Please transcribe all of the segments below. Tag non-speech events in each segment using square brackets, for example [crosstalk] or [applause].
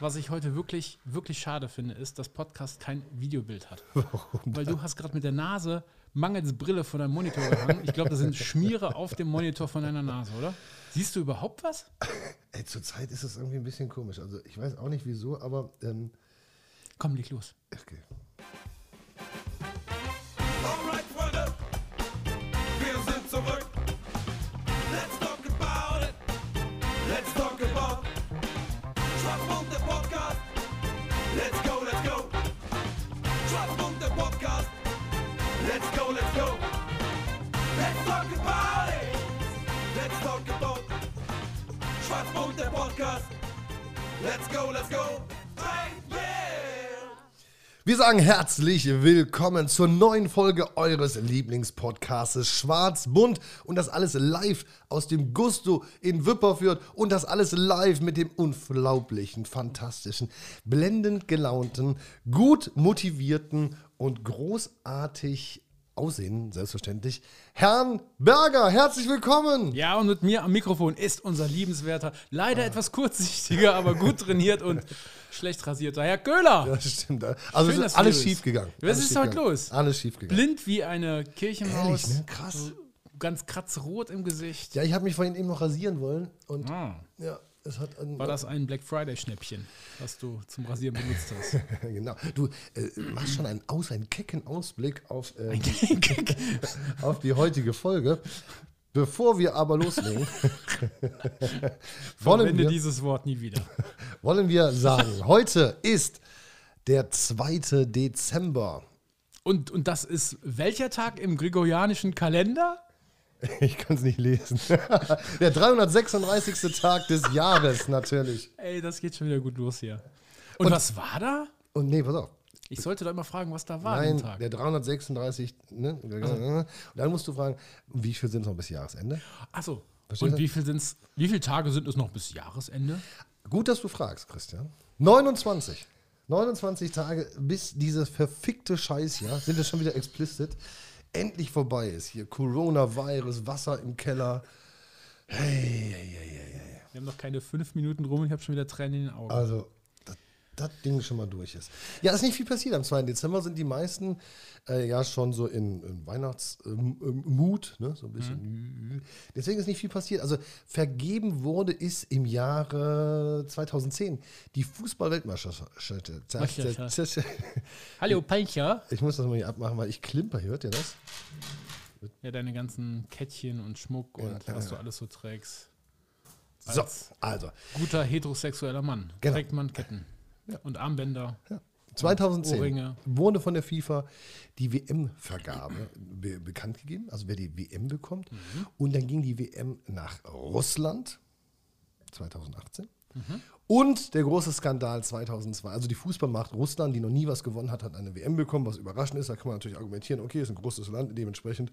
was ich heute wirklich, wirklich schade finde, ist, dass Podcast kein Videobild hat. [laughs] Warum? Weil du hast gerade mit der Nase mangels Brille von deinem Monitor gehangen. Ich glaube, da sind [laughs] Schmiere auf dem Monitor von deiner Nase, oder? Siehst du überhaupt was? Ey, zurzeit ist es irgendwie ein bisschen komisch. Also ich weiß auch nicht wieso, aber. Ähm, Komm, leg los. Okay. Schwarzmund, der Podcast. Let's go, let's go. Wir sagen herzlich willkommen zur neuen Folge eures Lieblingspodcasts Schwarzbund und das alles live aus dem Gusto in Wipperfürth und das alles live mit dem unglaublichen, fantastischen, blendend gelaunten, gut motivierten und großartig aussehen, selbstverständlich, Herrn Berger. Herzlich willkommen! Ja, und mit mir am Mikrofon ist unser liebenswerter, leider etwas kurzsichtiger, aber gut trainiert und [laughs] schlecht rasierter Herr Köhler. Das stimmt. Also Schön, ist alles schief gegangen. Was ist heute los? Alles schief gegangen. Blind wie eine Kirchenmaus. Ehrlich, ne? Krass. So Ganz kratzrot im Gesicht. Ja, ich habe mich vorhin eben noch rasieren wollen und Ah, ja, es hat ein, war das ein Black Friday-Schnäppchen, was du zum Rasieren benutzt hast? [laughs] genau. Du äh, machst schon einen, Aus, einen kecken Ausblick auf, äh, [laughs] auf die heutige Folge. Bevor wir aber loslegen, [laughs] wollen, Verwende wir, dieses Wort nie wieder. wollen wir sagen, heute ist der 2. Dezember. Und, und das ist welcher Tag im gregorianischen Kalender? [laughs] Ich kann es nicht lesen. [laughs] Der 336. Tag des Jahres natürlich. Ey, das geht schon wieder gut los hier. Und, was war da? Und nee, pass auf. Ich sollte doch immer fragen, was da war Nein, Tag. der 336. Ne? Und dann musst du fragen, wie viel sind es noch bis Jahresende? Achso. Und wie viel, sind's, wie viele Tage sind es noch bis Jahresende? Gut, dass du fragst, Christian. 29. 29 Tage bis dieses verfickte Scheißjahr, sind es schon wieder explicit, endlich vorbei ist. Hier Coronavirus, Wasser im Keller. Hey, hey, hey, hey, hey. Wir haben noch keine fünf Minuten rum und ich habe schon wieder Tränen in den Augen. Also, das Ding schon mal durch ist. Ja, ist nicht viel passiert. Am 2. Dezember sind die meisten äh, ja schon so in, in Weihnachtsmut, ne? so ein bisschen. Deswegen ist nicht viel passiert. Also, vergeben wurde ist im Jahre 2010 die Fußball-Weltmeisterschaft. [laughs] Hallo, Palcher. Ich muss das mal hier abmachen, weil ich klimper. Hört ihr das? Ja, deine ganzen Kettchen und Schmuck und ja, was ja. du alles so trägst. So, Als also. guter heterosexueller Mann Genau. trägt man Ketten und Armbänder. 2010 Ohrringe. wurde von der FIFA die WM-Vergabe be bekannt gegeben, also wer die WM bekommt. Und dann ging die WM nach Russland 2018. Und der große Skandal 2002. Also die Fußballmacht Russland, die noch nie was gewonnen hat, hat eine WM bekommen, was überraschend ist. Da kann man natürlich argumentieren, okay, ist ein großes Land, dementsprechend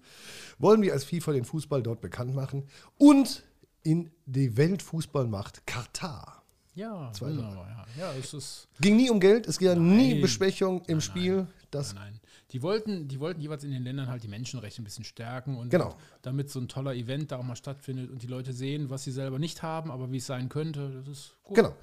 wollen wir als FIFA den Fußball dort bekannt machen. Und in die Weltfußballmacht Katar. Ja, Zwei wunderbar. Ja. ja, es ist. Ging nie um Geld, es ging ja nie Nein. Besprechung im Spiel. Das Nein, nein. Die wollten, die wollten jeweils in den Ländern halt die Menschenrechte ein bisschen stärken und Genau. damit so ein toller Event da auch mal stattfindet und die Leute sehen, was sie selber nicht haben, aber wie es sein könnte. Das ist gut. Genau.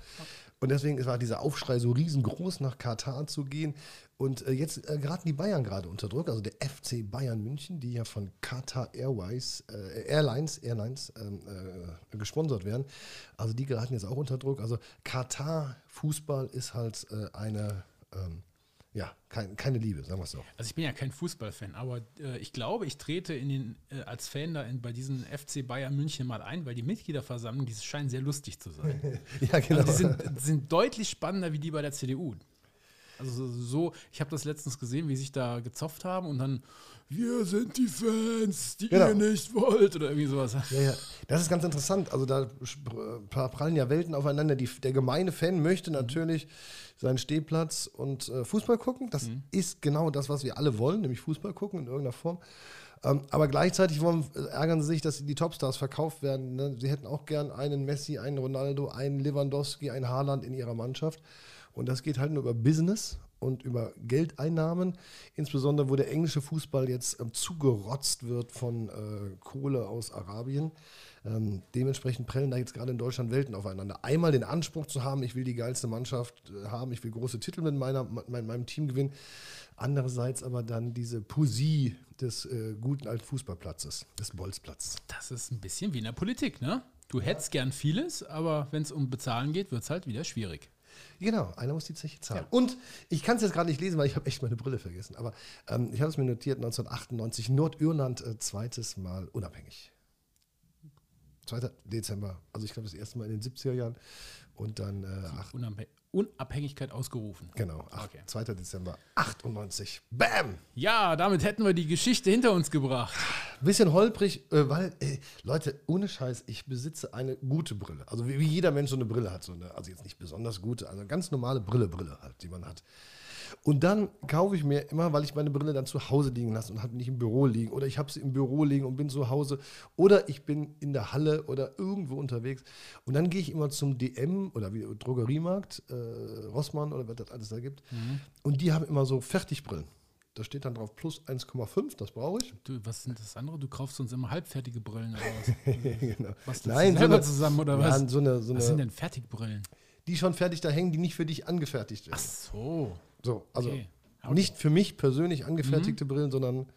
Und deswegen war dieser Aufschrei so riesengroß, nach Katar zu gehen. Und äh, jetzt äh, geraten die Bayern gerade unter Druck, also der FC Bayern München, die ja von Qatar Airways, äh, Airlines, Airlines ähm, äh, gesponsert werden. Also die geraten jetzt auch unter Druck. Also Katar Fußball ist halt äh, eine, ähm, ja, kein, keine Liebe, sagen wir es so. Also ich bin ja kein Fußballfan, aber äh, ich glaube, ich trete in den, äh, als Fan da in, bei diesen FC Bayern München mal ein, weil die Mitgliederversammlung, die scheinen sehr lustig zu sein. [laughs] Ja, genau. Also die sind, sind deutlich spannender wie die bei der CDU. Also so- ich habe das letztens gesehen, wie sie sich da gezopft haben und dann, wir sind die Fans, die Genau. ihr nicht wollt oder irgendwie sowas. Ja, ja, das ist ganz interessant. Also da prallen ja Welten aufeinander. Die, der gemeine Fan möchte natürlich seinen Stehplatz und äh, Fußball gucken. Das ist genau das, was wir alle wollen, nämlich Fußball gucken in irgendeiner Form. Ähm, aber gleichzeitig wollen, äh, ärgern sie sich, dass die Topstars verkauft werden. Ne? Sie hätten auch gern einen Messi, einen Ronaldo, einen Lewandowski, einen Haaland in ihrer Mannschaft. Und das geht halt nur über Business. und über Geldeinnahmen, insbesondere wo der englische Fußball jetzt ähm, zugerotzt wird von äh, Kohle aus Arabien. Ähm, dementsprechend prellen da jetzt gerade in Deutschland Welten aufeinander. Einmal den Anspruch zu haben, ich will die geilste Mannschaft äh, haben, ich will große Titel mit meiner, mein, meinem Team gewinnen. Andererseits aber dann diese Poesie des äh, guten alten Fußballplatzes, des Bolzplatzes. Das ist ein bisschen wie in der Politik, ne? Du hättest gern vieles, aber wenn es um Bezahlen geht, wird es halt wieder schwierig. Genau, einer muss die Zeche zahlen. Und ich kann es jetzt gerade nicht lesen, weil ich habe echt meine Brille vergessen. Aber ähm, ich habe es mir notiert, 1998, Nordirland äh, zweites Mal unabhängig. 2. Dezember, also ich glaube das erste Mal in den 70er Jahren. Und dann äh, acht, Unabhäng Unabhängigkeit ausgerufen. genau, acht, Okay. 2. Dezember 98. Bam! Ja, damit hätten wir die Geschichte hinter uns gebracht. Bisschen holprig, äh, weil, äh, Leute, ohne Scheiß, ich besitze eine gute Brille. Also wie, wie jeder Mensch so eine Brille hat. So eine, also jetzt nicht besonders gute, also eine ganz normale Brille, Brille halt, die man hat. Und dann kaufe ich mir immer, weil ich meine Brille dann zu Hause liegen lasse und habe nicht im Büro liegen. Oder ich habe sie im Büro liegen und bin zu Hause. Oder ich bin in der Halle oder irgendwo unterwegs. Und dann gehe ich immer zum DM oder wie Drogeriemarkt, äh, Rossmann oder was das alles da gibt. Und die haben immer so Fertigbrillen. Da steht dann drauf plus 1,5, das brauche ich. Du, was sind das andere? Du kaufst uns immer halbfertige Brillen oder was? [laughs] genau. Was Nein, so selber eine, zusammen oder was? so eine, so Was sind eine, denn Fertigbrillen? die schon fertig da hängen, die nicht für dich angefertigt werden. Ach so. So, also Okay. Nicht für mich persönlich angefertigte Brillen, sondern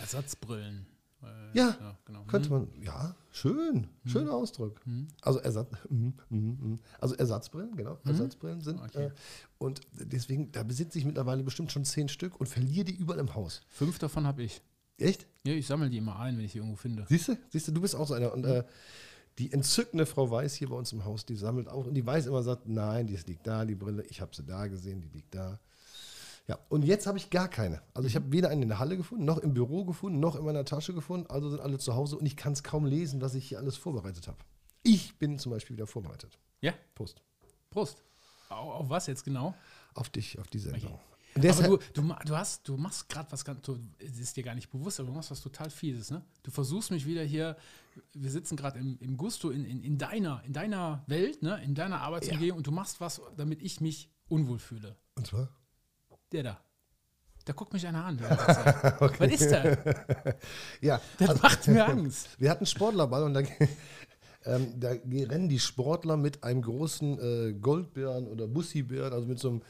Ersatzbrillen. Äh, Ja, genau. könnte man, ja, schön, schöner Ausdruck. Also, Ersatz, mhm, [laughs] mhm, mhm. also Ersatzbrillen, genau, Ersatzbrillen sind. Okay. Äh, und deswegen, da besitze ich mittlerweile bestimmt schon zehn Stück und verliere die überall im Haus. Fünf davon habe ich. Echt? Ja, ich sammle die immer ein, wenn ich die irgendwo finde. Siehst du? Siehst du, du bist auch so einer. Und äh, die entzückende Frau Weiß hier bei uns im Haus, die sammelt auch. Und die Weiß immer sagt, nein, die liegt da, die Brille. Ich habe sie da gesehen, die liegt da. Ja, und jetzt habe ich gar keine. Also ich habe weder eine in der Halle gefunden, noch im Büro gefunden, noch in meiner Tasche gefunden. Also sind alle zu Hause und ich kann es kaum lesen, was ich hier alles vorbereitet habe. Ich bin zum Beispiel wieder vorbereitet. Ja, Prost. Prost. Auf, auf was jetzt genau? Auf dich, auf die Sendung. Okay. Aber du, du, du, hast, du machst gerade was ganz, du, es ist dir gar nicht bewusst, aber du machst was total Fieses, ne? Du versuchst mich wieder hier, wir sitzen gerade im, im Gusto, in, in, in, deiner, in deiner Welt, ne? in deiner Arbeitsumgebung und du machst was, damit ich mich unwohl fühle. und zwar? Der da. Da guckt mich einer an. Zeit. [laughs] Was ist der? [laughs] Ja, Das macht mir [laughs] Angst. Wir hatten Sportlerball und da, ähm, da rennen die Sportler mit einem großen äh, Goldbären oder Bussibären, also mit so einem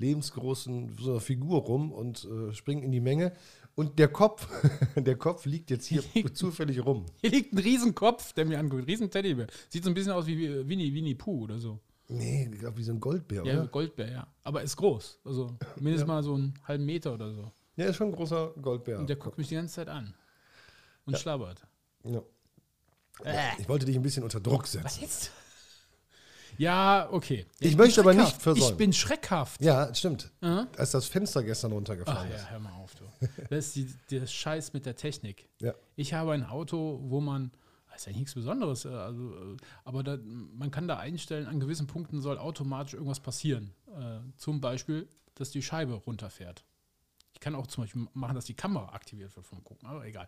lebensgroßen so Figur rum und äh, springen in die Menge. Und der Kopf, [laughs] der Kopf liegt jetzt hier [laughs] zufällig rum. Hier liegt ein Riesenkopf, der mir anguckt. Riesen Teddybär. Sieht so ein bisschen aus wie Winnie, Winnie Pooh oder so. Nee, ich glaube, wie so ein Goldbär, Ja, oder? Goldbär, ja. Aber ist groß. Also mindestens mal so einen halben Meter oder so. Ja, ist schon ein großer Goldbär. Und der guckt mich die ganze Zeit an. Und schlabbert. ja. Ich wollte dich ein bisschen unter Druck setzen. Was jetzt? Ja, okay. Ich bin möchte aber nicht versäumen. Ich bin schreckhaft. Ja, stimmt. Aha. Als das Fenster gestern Ach runtergefallen ja, ist. hör mal auf, du. Das ist die, der Scheiß mit der Technik. Ja. Ich habe ein Auto, wo man, das ist ja nichts Besonderes, äh, also, äh, aber da, man kann da einstellen, an gewissen Punkten soll automatisch irgendwas passieren. Äh, zum Beispiel, dass die Scheibe runterfährt. Ich kann auch zum Beispiel machen, dass die Kamera aktiviert wird vom Gucken, aber egal.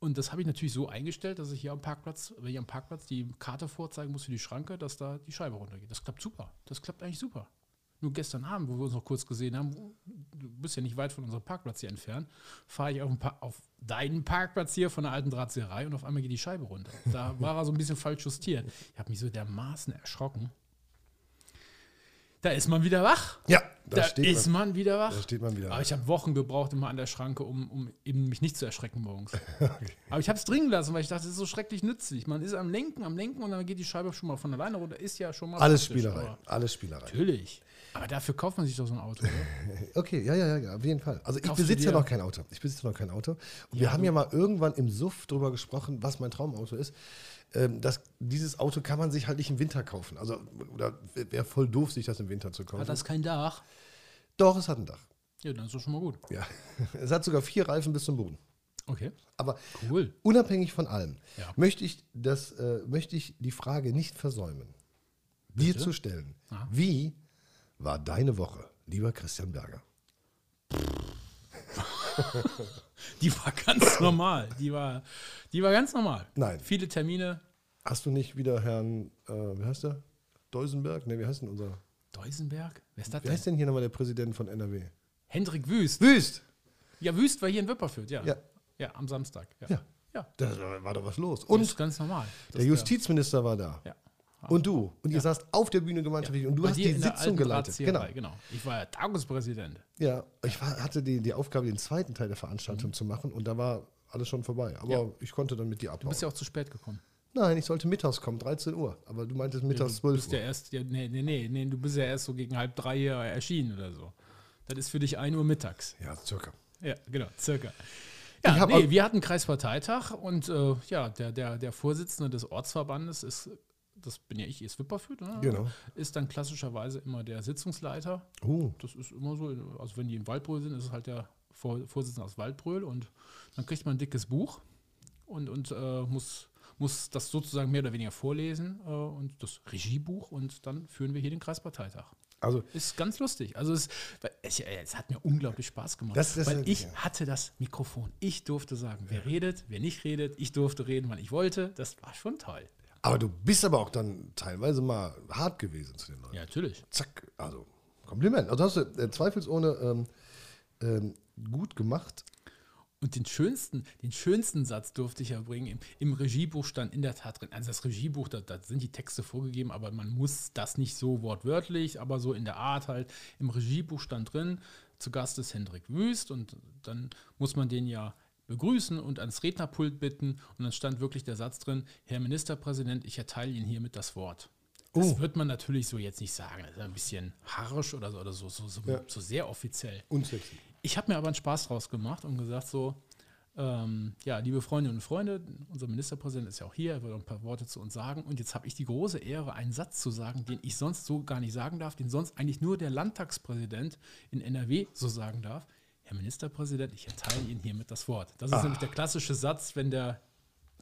Und das habe ich natürlich so eingestellt, dass ich hier am Parkplatz, wenn ich am Parkplatz die Karte vorzeigen muss für die Schranke, dass da die Scheibe runtergeht. Das klappt super. Das klappt eigentlich super. Nur gestern Abend, wo wir uns noch kurz gesehen haben, du bist ja nicht weit von unserem Parkplatz hier entfernt, fahre ich auf, Pa- auf deinen Parkplatz hier von der alten Drahtzieherei und auf einmal geht die Scheibe runter. Da war er so ein bisschen falsch justiert. Ich habe mich so dermaßen erschrocken. Da ist man wieder wach. Ja, Da, da, steht ist man. man wieder wach. Da steht man wieder Aber ich habe Wochen gebraucht immer an der Schranke, um, um eben mich nicht zu erschrecken morgens. [laughs] Aber ich habe es dringen lassen, weil ich dachte, das ist so schrecklich nützlich. Man ist am Lenken, am Lenken und dann geht die Scheibe schon mal von alleine runter. Ist ja schon mal Alles Spielerei. Alles Spielerei. Natürlich. Aber dafür kauft man sich doch so ein Auto, oder? [laughs] Okay, ja, ja, ja, auf jeden Fall. Also ich Kaufst besitze ja noch kein Auto. Ich besitze noch kein Auto. Und wir haben ja mal irgendwann im Suff drüber gesprochen, was mein Traumauto ist. Ähm, das, dieses Auto kann man sich halt nicht im Winter kaufen. Also, oder wäre voll doof, sich das im Winter zu kaufen. Hat das kein Dach? Doch, es hat ein Dach. Ja, dann ist doch schon mal gut. Ja. [laughs] Es hat sogar vier Reifen bis zum Boden. Okay. Aber Cool. unabhängig von allem Ja. möchte, ich das, äh, möchte ich die Frage nicht versäumen, dir zu stellen. Aha. Wie war deine Woche, lieber Christian Berger? [laughs] Die war ganz normal. Die war, die war ganz normal. Nein. Viele Termine. Hast du nicht wieder Herrn, äh, wie heißt der? Deusenberg? Ne, wie heißt denn unser? Duisenberg? Wer ist das Wer denn? ist denn hier nochmal der Präsident von NRW? Hendrik Wüst. Wüst! Ja, Wüst war hier in Wipperfürth, ja. Ja. Ja, am Samstag. Ja. Ja. Ja. Da war doch was los. Und Und ist ganz normal. der Justizminister war da. Ja. Und du. Und ihr saßt auf der Bühne gemeinschaftlich und du Bei hast die Sitzung geleitet. Genau. Genau. Ich war ja Tagungspräsident. Ja, ich war, hatte die, die Aufgabe, den zweiten Teil der Veranstaltung zu machen und da war alles schon vorbei. Aber Mhm. Ja. ich konnte dann mit dir Du abhauen. bist ja auch zu spät gekommen. Nein, ich sollte mittags kommen, 13 Uhr. Aber du meintest mittags du 12 bist Uhr. ja erst, ja, nee, nee, nee, nee, du bist ja erst so gegen halb drei hier erschienen oder so. Das ist für dich 1 Uhr mittags. Ja, circa. Ja, genau, circa. Ja, nee, wir hatten Kreisparteitag und äh, ja, der, der, der Vorsitzende des Ortsverbandes ist, das bin ja ich, ist Wipperfürth, ne? Genau. ist dann klassischerweise immer der Sitzungsleiter. Oh, Das ist immer so, also wenn die in Waldbröl sind, ist es halt der Vor Vorsitzende aus Waldbröl und dann kriegt man ein dickes Buch und, und äh, muss, muss das sozusagen mehr oder weniger vorlesen äh, und das Regiebuch und dann führen wir hier den Kreisparteitag. also Ist ganz lustig. Also es, weil es, es hat mir unglaublich Spaß gemacht. Das- das- weil ich ja. hatte das Mikrofon. Ich durfte sagen, wer redet, wer nicht redet. Ich durfte reden, wann ich wollte. Das war schon toll. Aber du bist aber auch dann teilweise mal hart gewesen zu den Leuten. Ja, natürlich. Zack, also Kompliment. Also hast du äh, zweifelsohne ähm, ähm, gut gemacht. Und den schönsten, den schönsten Satz durfte ich ja bringen. Im, Im Regiebuch stand in der Tat drin. Also das Regiebuch, da, da sind die Texte vorgegeben, aber man muss das nicht so wortwörtlich, aber so in der Art halt. Im Regiebuch stand drin, zu Gast ist Hendrik Wüst und dann muss man den ja begrüßen und ans Rednerpult bitten. Und dann stand wirklich der Satz drin, Herr Ministerpräsident, ich erteile Ihnen hiermit das Wort. Das Oh. wird man natürlich so jetzt nicht sagen. Das ist ein bisschen harsch oder so, oder so, so, so, Ja. so sehr offiziell. Unsexy. Ich habe mir aber einen Spaß draus gemacht und gesagt so, ähm, ja, liebe Freundinnen und Freunde, unser Ministerpräsident ist ja auch hier, er wird ein paar Worte zu uns sagen. Und jetzt habe ich die große Ehre, einen Satz zu sagen, den ich sonst so gar nicht sagen darf, den sonst eigentlich nur der Landtagspräsident in NRW so sagen darf. Herr Ministerpräsident, ich erteile Ihnen hiermit das Wort. Das ist nämlich der klassische Satz, wenn der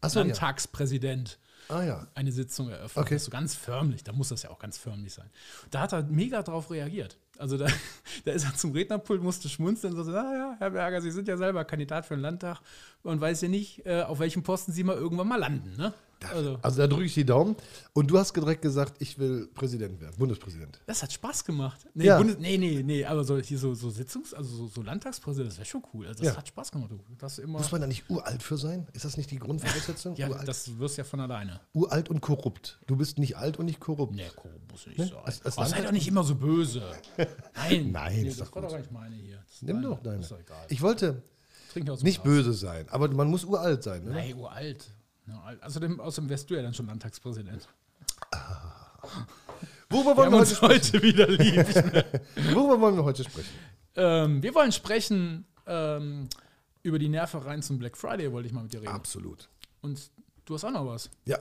so, ja. Landtagspräsident Ah ja. eine Sitzung eröffnet. Okay. So ganz förmlich, da muss das ja auch ganz förmlich sein. Da hat er mega drauf reagiert. Also da, [laughs] da ist er zum Rednerpult, musste schmunzeln und so, ah ja, Herr Berger, Sie sind ja selber Kandidat für den Landtag und weiß ja nicht, äh, auf welchem Posten Sie mal irgendwann mal landen. Ne? Also, Also da drücke ich die Daumen. Und du hast direkt gesagt, ich will Präsident werden, Bundespräsident. das hat Spaß gemacht. Nee, Ja. Bundes, nee, nee, nee, aber so, hier so, so Sitzungs-, also so, so Landtagspräsident, das wäre schon cool. Also das Ja. hat Spaß gemacht. Das immer, Muss man da nicht uralt für sein? Ist das nicht die Grundvoraussetzung? ja, uralt, das wirst ja von alleine. uralt und korrupt. Du bist nicht alt und nicht korrupt. Nee, korrupt muss nicht Ne? sein. Als- als oh, sei doch nicht immer so böse. Nein, [laughs] Nein, nee, ist das war doch gar nicht meine hier. Nimm deine. doch deine. Ich wollte nicht Glas. böse sein, aber man muss uralt sein. Ne? Nein, uralt. Ja. Außerdem, außerdem wärst du ja dann schon Landtagspräsident. [laughs] Worüber Wir wollen wir, uns heute sprechen? heute wieder lieb. [laughs] Worüber wollen wir heute sprechen? ähm, wir wollen sprechen ähm, über die Nervereien zum Black Friday, wollte ich mal mit dir reden. Absolut. Und du hast auch noch was. Ja.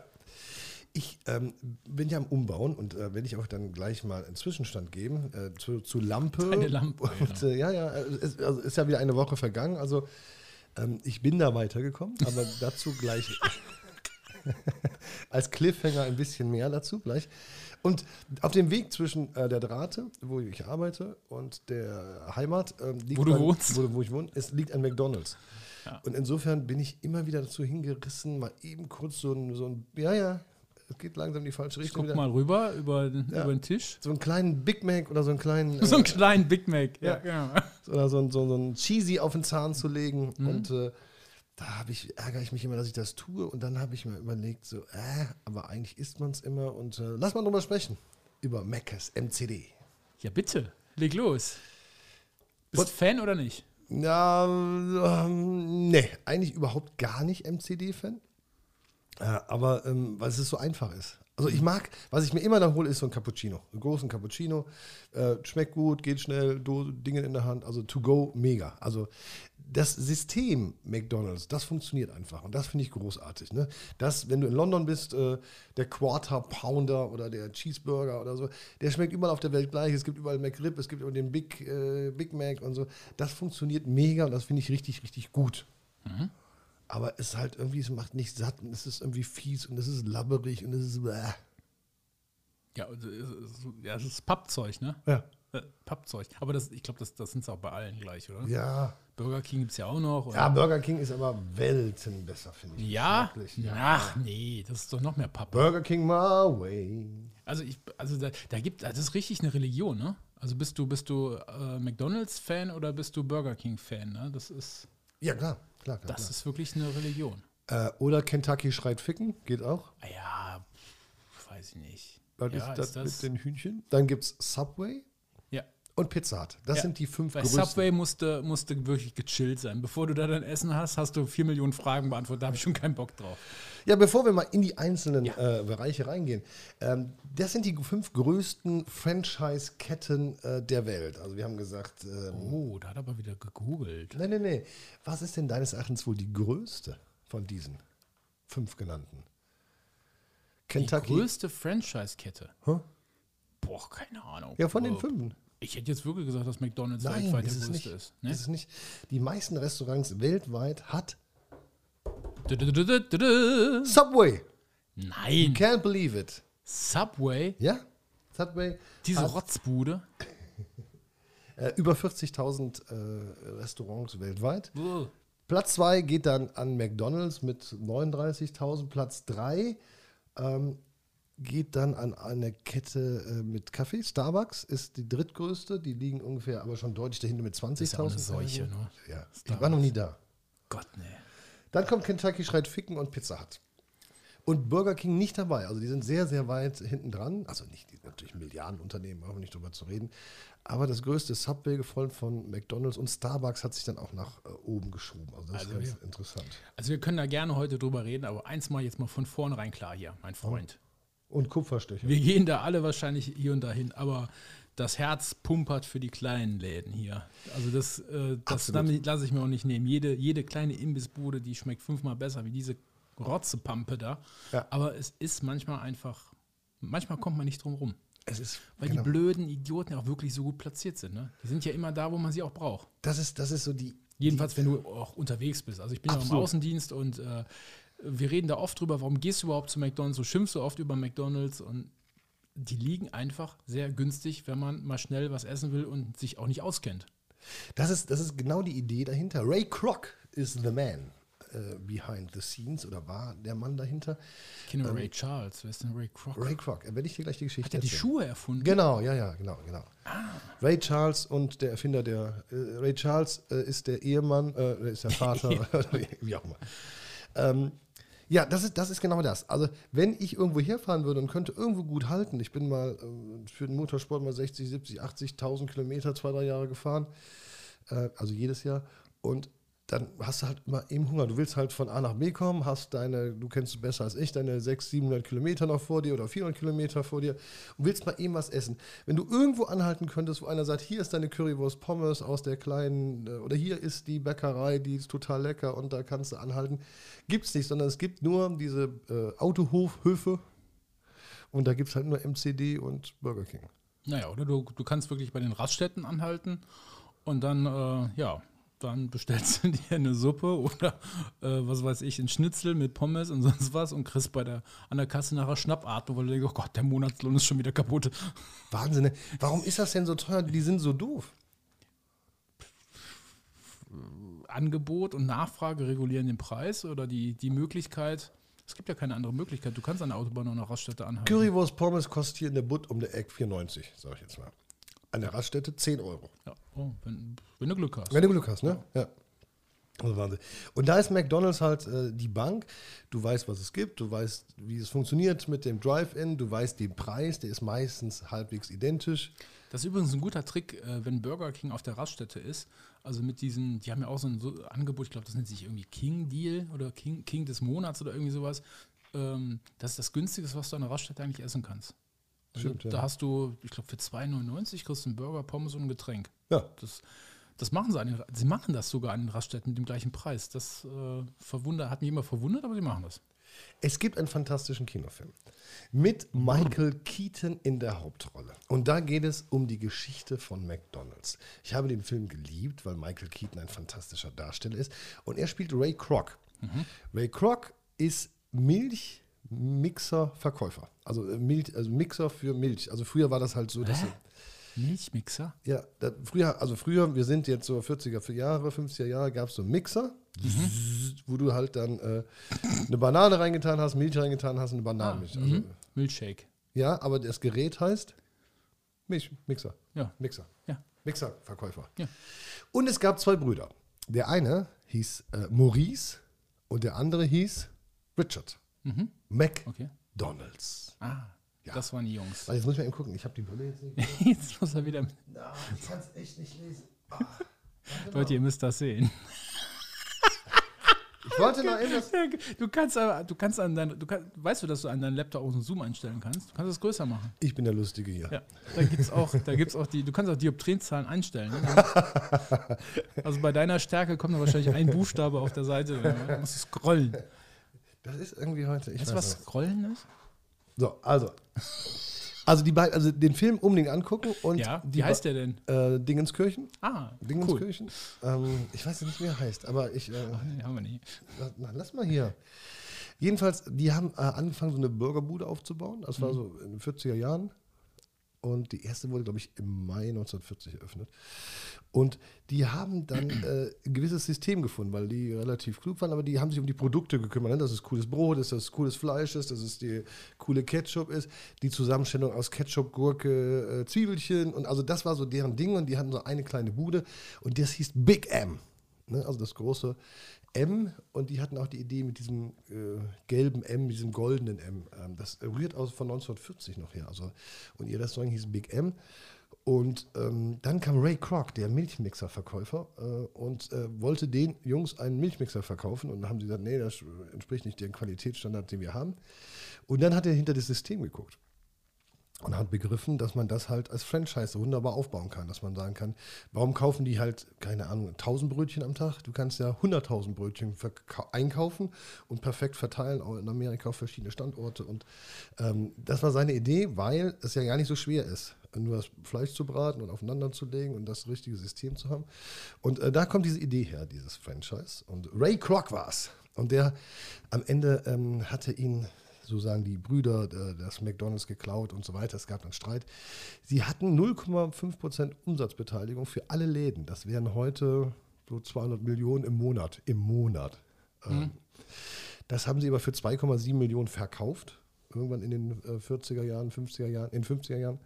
Ich ähm, bin ja am Umbauen und äh, werde ich auch dann gleich mal einen Zwischenstand geben äh, zu, zu Lampe. Deine Lampe, Und, äh, ja, ja, es also ist ja wieder eine Woche vergangen. Also ähm, ich bin da weitergekommen, aber [laughs] dazu gleich als Cliffhanger ein bisschen mehr dazu gleich. Und auf dem Weg zwischen äh, der Drahte, wo ich arbeite, und der Heimat, ähm, liegt Wo du ein- wohnst? Wo, wo ich wohne, es liegt ein McDonalds. Ja. Und insofern bin ich immer wieder dazu hingerissen, mal eben kurz so ein, so ein ja, ja, es geht langsam in die falsche Ich Richtung. guck wieder. mal rüber über, den- Ja. über den Tisch. So einen kleinen Big Mac oder so einen kleinen, [laughs] So einen äh, kleinen Big Mac. Ja, genau. oder so, ein- so, so einen Cheesy auf den Zahn zu legen. Mhm. Und äh, da ich, ärgere ich mich immer, dass ich das tue. Und dann habe ich mir überlegt, so, äh, aber eigentlich isst man es immer. Und äh, lass mal drüber sprechen. Über Mac's MCD. Ja, bitte. Leg los. Bist What? du Fan oder nicht? Ja, ähm, nee, eigentlich überhaupt gar nicht MCD-Fan. Äh, aber ähm, weil es so einfach ist. Also ich mag, was ich mir immer dann hole, ist so ein Cappuccino. Einen großen Cappuccino. Äh, schmeckt gut, geht schnell, Dose, Dinge in der Hand. Also to go, mega. Also das System McDonalds, das funktioniert einfach. Und das finde ich großartig. Ne? Das, wenn du in London bist, äh, der Quarter Pounder oder der Cheeseburger oder so, der schmeckt überall auf der Welt gleich. Es gibt überall McRib, es gibt immer den Big, äh, Big Mac und so. Das funktioniert mega und das finde ich richtig, richtig gut. Aber es halt irgendwie, es macht nicht satt und es ist irgendwie fies und es ist labberig und es ist. Bäh. Ja, es ist- ja, das ist Pappzeug, ne? Ja. Äh, Pappzeug. Aber das, ich glaube, das, das sind es auch bei allen gleich, oder? Ja. Burger King gibt es ja auch noch. oder? Ja, Burger King ist aber Welten besser, finde ich. Ja? Geschmacklich, Ach, nee, das ist doch noch mehr Pappe. Burger King my way. Also, ich, also da, da gibt, das ist richtig eine Religion, ne? Also bist du, bist du äh, McDonalds-Fan oder bist du Burger King-Fan? Ne? Das ist, Ja, klar, klar, klar. das ist wirklich eine Religion. klar. Äh, oder Kentucky schreit Ficken, geht auch. Ah Ja, weiß ich nicht. Was ja, ist das, mit den Hühnchen? Dann gibt es Subway. Und Pizza Hut. Das Ja. sind die fünf Bei größten. Subway musste, musste wirklich gechillt sein. Bevor du da dein Essen hast, hast du vier Millionen Fragen beantwortet. Da habe ich schon keinen Bock drauf. Ja, bevor wir mal in die einzelnen äh, Bereiche reingehen, ähm, das sind die fünf größten Franchise-Ketten äh, der Welt. Also wir haben gesagt, ähm, Oh, da hat er aber wieder gegoogelt. nee, nee, nee. Was ist denn deines Erachtens wohl die größte von diesen fünf genannten? Die Kentucky. größte Franchise-Kette. Hä? Boah, keine Ahnung. Ja, von den fünf. Ich hätte jetzt wirklich gesagt, dass McDonalds Nein, weltweit der ist es größte nicht. ist. Ne? Ist es nicht. Die meisten Restaurants weltweit hat Du, du, du. Subway. Nein, Can't believe it. Subway, Ja? Subway diese Rotzbude. [laughs] äh, über 40.000 äh, Restaurants weltweit. Uah. Platz 2 geht dann an McDonalds mit 39.000. Platz 3 ähm, geht dann an eine Kette äh, mit Kaffee. Starbucks ist die drittgrößte. Die liegen ungefähr aber schon deutlich dahinter mit 20.000. ist ja eine Seuche, ne? Ja, ich war noch nie da. Gott, nee. Dann kommt Kentucky schreit Ficken und Pizza Hut. Und Burger King nicht dabei. Also die sind sehr, sehr weit hinten dran. Also nicht, die natürlich Milliardenunternehmen, brauchen wir nicht drüber zu reden. Aber das größte Subway, gefolgt von McDonalds und Starbucks hat sich dann auch nach äh, oben geschoben. Also das Also ist ganz wir- interessant. Also wir können da gerne heute drüber reden, aber eins mal jetzt mal von vornherein klar hier, mein Freund. Und Kupferstecher. Wir gehen da alle wahrscheinlich hier und dahin, aber das Herz pumpert für die kleinen Läden hier. Also das, äh, das Absolut. damit lasse ich mir auch nicht nehmen. Jede, jede kleine Imbissbude, die schmeckt fünfmal besser wie diese Rotzepampe da. Ja. Aber es ist manchmal einfach, manchmal kommt man nicht drum rum. Es ist, Weil genau. die blöden Idioten ja auch wirklich so gut platziert sind. Ne? Die sind ja immer da, wo man sie auch braucht. das, ist, das ist so die. Jedenfalls, wenn du auch unterwegs bist. Also ich bin ja im Absolut. Außendienst und äh, wir reden da oft drüber, warum gehst du überhaupt zu McDonalds? Du schimpfst so oft über McDonalds und die liegen einfach sehr günstig, wenn man mal schnell was essen will und sich auch nicht auskennt. Das ist, das ist genau die Idee dahinter. Ray Kroc is the man äh, behind the scenes oder war der Mann dahinter. Ich kenne Ray Charles. Wer ist denn Ray Kroc? Ray Kroc, werde ich dir gleich die Geschichte Hat er die erzählen. Schuhe erfunden? Genau, ja, ja, genau, genau. Ray Charles und der Erfinder der äh, Ray Charles äh, ist der Ehemann, äh, ist der Vater, [laughs] wie auch immer. Ähm, ja, das ist, das ist genau das. Also, wenn ich irgendwo herfahren würde und könnte irgendwo gut halten, ich bin mal äh, für den Motorsport mal 60, 70, 80.000 Kilometer, zwei, drei Jahre gefahren, äh, also jedes Jahr. Und dann hast du halt immer eben Hunger. Du willst halt von A nach B kommen, hast deine, du kennst es besser als ich, deine 600, 700 Kilometer noch vor dir oder 400 Kilometer vor dir und willst mal eben was essen. Wenn du irgendwo anhalten könntest, wo einer sagt, hier ist deine Currywurst Pommes aus der kleinen, äh, oder hier ist die Bäckerei, die ist total lecker und da kannst du anhalten, gibt es nicht, sondern es gibt nur diese äh, Autohofhöfe und da gibt es halt nur MCD und Burger King. Naja, oder du, du kannst wirklich bei den Raststätten anhalten und dann, äh, ja, dann bestellst du [laughs] dir eine Suppe oder äh, was weiß ich, ein Schnitzel mit Pommes und [laughs] sonst was und kriegst bei der, an der Kasse nachher Schnappatmung, weil du denkst, oh Gott, der Monatslohn ist schon wieder kaputt. [laughs] Wahnsinn, ne? warum ist das denn so teuer? Die sind so doof. Angebot und Nachfrage regulieren den Preis oder die, die Möglichkeit, es gibt ja keine andere Möglichkeit, du kannst an der Autobahn oder einer Raststätte anhalten. Currywurst Pommes kostet hier in der Butt um der Eck 4,90, sag ich jetzt mal. An der Raststätte 10 Euro. Ja, oh, wenn, wenn du Glück hast. Wenn du Glück hast, ne? Ja. Also Wahnsinn. Und da ist McDonalds halt äh, die Bank. Du weißt, was es gibt, du weißt, wie es funktioniert mit dem Drive-In, du weißt den Preis, der ist meistens halbwegs identisch. Das ist übrigens ein guter Trick, äh, wenn Burger King auf der Raststätte ist. Also mit diesen, die haben ja auch so ein so Angebot, ich glaube, das nennt sich irgendwie King Deal oder King, King des Monats oder irgendwie sowas. Ähm, das ist das günstigste, was du an der Raststätte eigentlich essen kannst. Stimmt, ja. Da hast du, ich glaube, für 2,99 kriegst du einen Burger, Pommes und ein Getränk. Ja. Das, das machen sie an den, sie machen das sogar an den Raststätten mit dem gleichen Preis. Das äh, verwundert, hat mich immer verwundert, aber sie machen das. Es gibt einen fantastischen Kinofilm mit Michael Keaton in der Hauptrolle. Und da geht es um die Geschichte von McDonald's. Ich habe den Film geliebt, weil Michael Keaton ein fantastischer Darsteller ist. Und er spielt Ray Kroc. Ray Kroc ist Milchmixer-Verkäufer. Also, äh, Milch, also Mixer für Milch. Also früher war das halt so, dass... Milchmixer? Ja, da, früher, also früher, wir sind jetzt so 40er Jahre, 50er Jahre, gab es so einen Mixer, wo du halt dann äh, eine Banane reingetan hast, Milch reingetan hast und eine Bananenmilch. also, Mhm. Milchshake. Ja, aber das Gerät heißt Milch, Mixer. Ja. Mixer. Ja. Mixerverkäufer. Ja. Und es gab zwei Brüder. Der eine hieß äh, Maurice und der andere hieß Richard. Mhm. McDonalds. Okay. Ah, das waren die Jungs. Also jetzt muss ich mal eben gucken. Ich habe die Brille jetzt nicht. [laughs] Jetzt muss er wieder. Na, ich kann es echt nicht lesen. Leute, ihr müsst das sehen. [laughs] Ich wollte noch eben das. Du kannst aber, du kannst an dein, du kannst, weißt du, dass du an deinem Laptop auch so einen Zoom einstellen kannst? Du kannst es größer machen. Ich bin der Lustige hier. Ja. Da gibt's auch, da gibt's auch die, du kannst auch Dioptrienzahlen einstellen. Ne? [laughs] Also bei deiner Stärke kommt da wahrscheinlich ein Buchstabe auf der Seite. Du musst scrollen. Das ist irgendwie heute. Ich du, weiß was nicht. scrollen ist? So, also. Also die beiden, also den Film unbedingt angucken und Ja, die wie heißt der denn? Äh, Dingenskirchen. Ah, cool. Dingenskirchen. Ähm, ich weiß nicht, wie er heißt, aber ich. Äh, Nee, haben wir nicht. na, lass mal hier. Jedenfalls, die haben äh, angefangen, so eine Burgerbude aufzubauen. Das Mhm. war so in den 40er Jahren. Und die erste wurde, glaube ich, im Mai 1940 eröffnet. Und die haben dann äh, ein gewisses System gefunden, weil die relativ klug waren, aber die haben sich um die Produkte gekümmert. Ne? Dass es cooles Brot ist, dass es cooles Fleisch ist, dass es die coole Ketchup ist, die Zusammenstellung aus Ketchup, Gurke, äh, Zwiebelchen. Und also das war so deren Ding. Und die hatten so eine kleine Bude. Und das hieß Big M. Ne? Also das große M. Und die hatten auch die Idee mit diesem äh, gelben M, diesem goldenen M. Ähm, das rührt aus von 1940 noch her. Also, und ihr Restaurant hieß Big M. Und ähm, dann kam Ray Kroc, der Milchmixerverkäufer, äh, und äh, wollte den Jungs einen Milchmixer verkaufen. Und dann haben sie gesagt, nee, das entspricht nicht dem Qualitätsstandard, den wir haben. Und dann hat er hinter das System geguckt und hat begriffen, dass man das halt als Franchise wunderbar aufbauen kann, dass man sagen kann, warum kaufen die halt, keine Ahnung, 1000 Brötchen am Tag? Du kannst ja 100.000 Brötchen einkaufen und perfekt verteilen, auch in Amerika auf verschiedene Standorte. Und ähm, das war seine Idee, weil es ja gar nicht so schwer ist, nur das Fleisch zu braten und aufeinander zu legen und das richtige System zu haben. Und äh, da kommt diese Idee her, dieses Franchise. Und Ray Kroc war es. Und der am Ende ähm, hatte ihn so sagen die Brüder, äh, das McDonalds geklaut und so weiter. Es gab dann Streit. Sie hatten 0,5% Umsatzbeteiligung für alle Läden. Das wären heute so 200 Millionen im Monat. Im Monat. Ähm, Das haben sie aber für 2,7 Millionen verkauft. Irgendwann in den äh, 40er Jahren, 50er Jahren, in den 50er Jahren.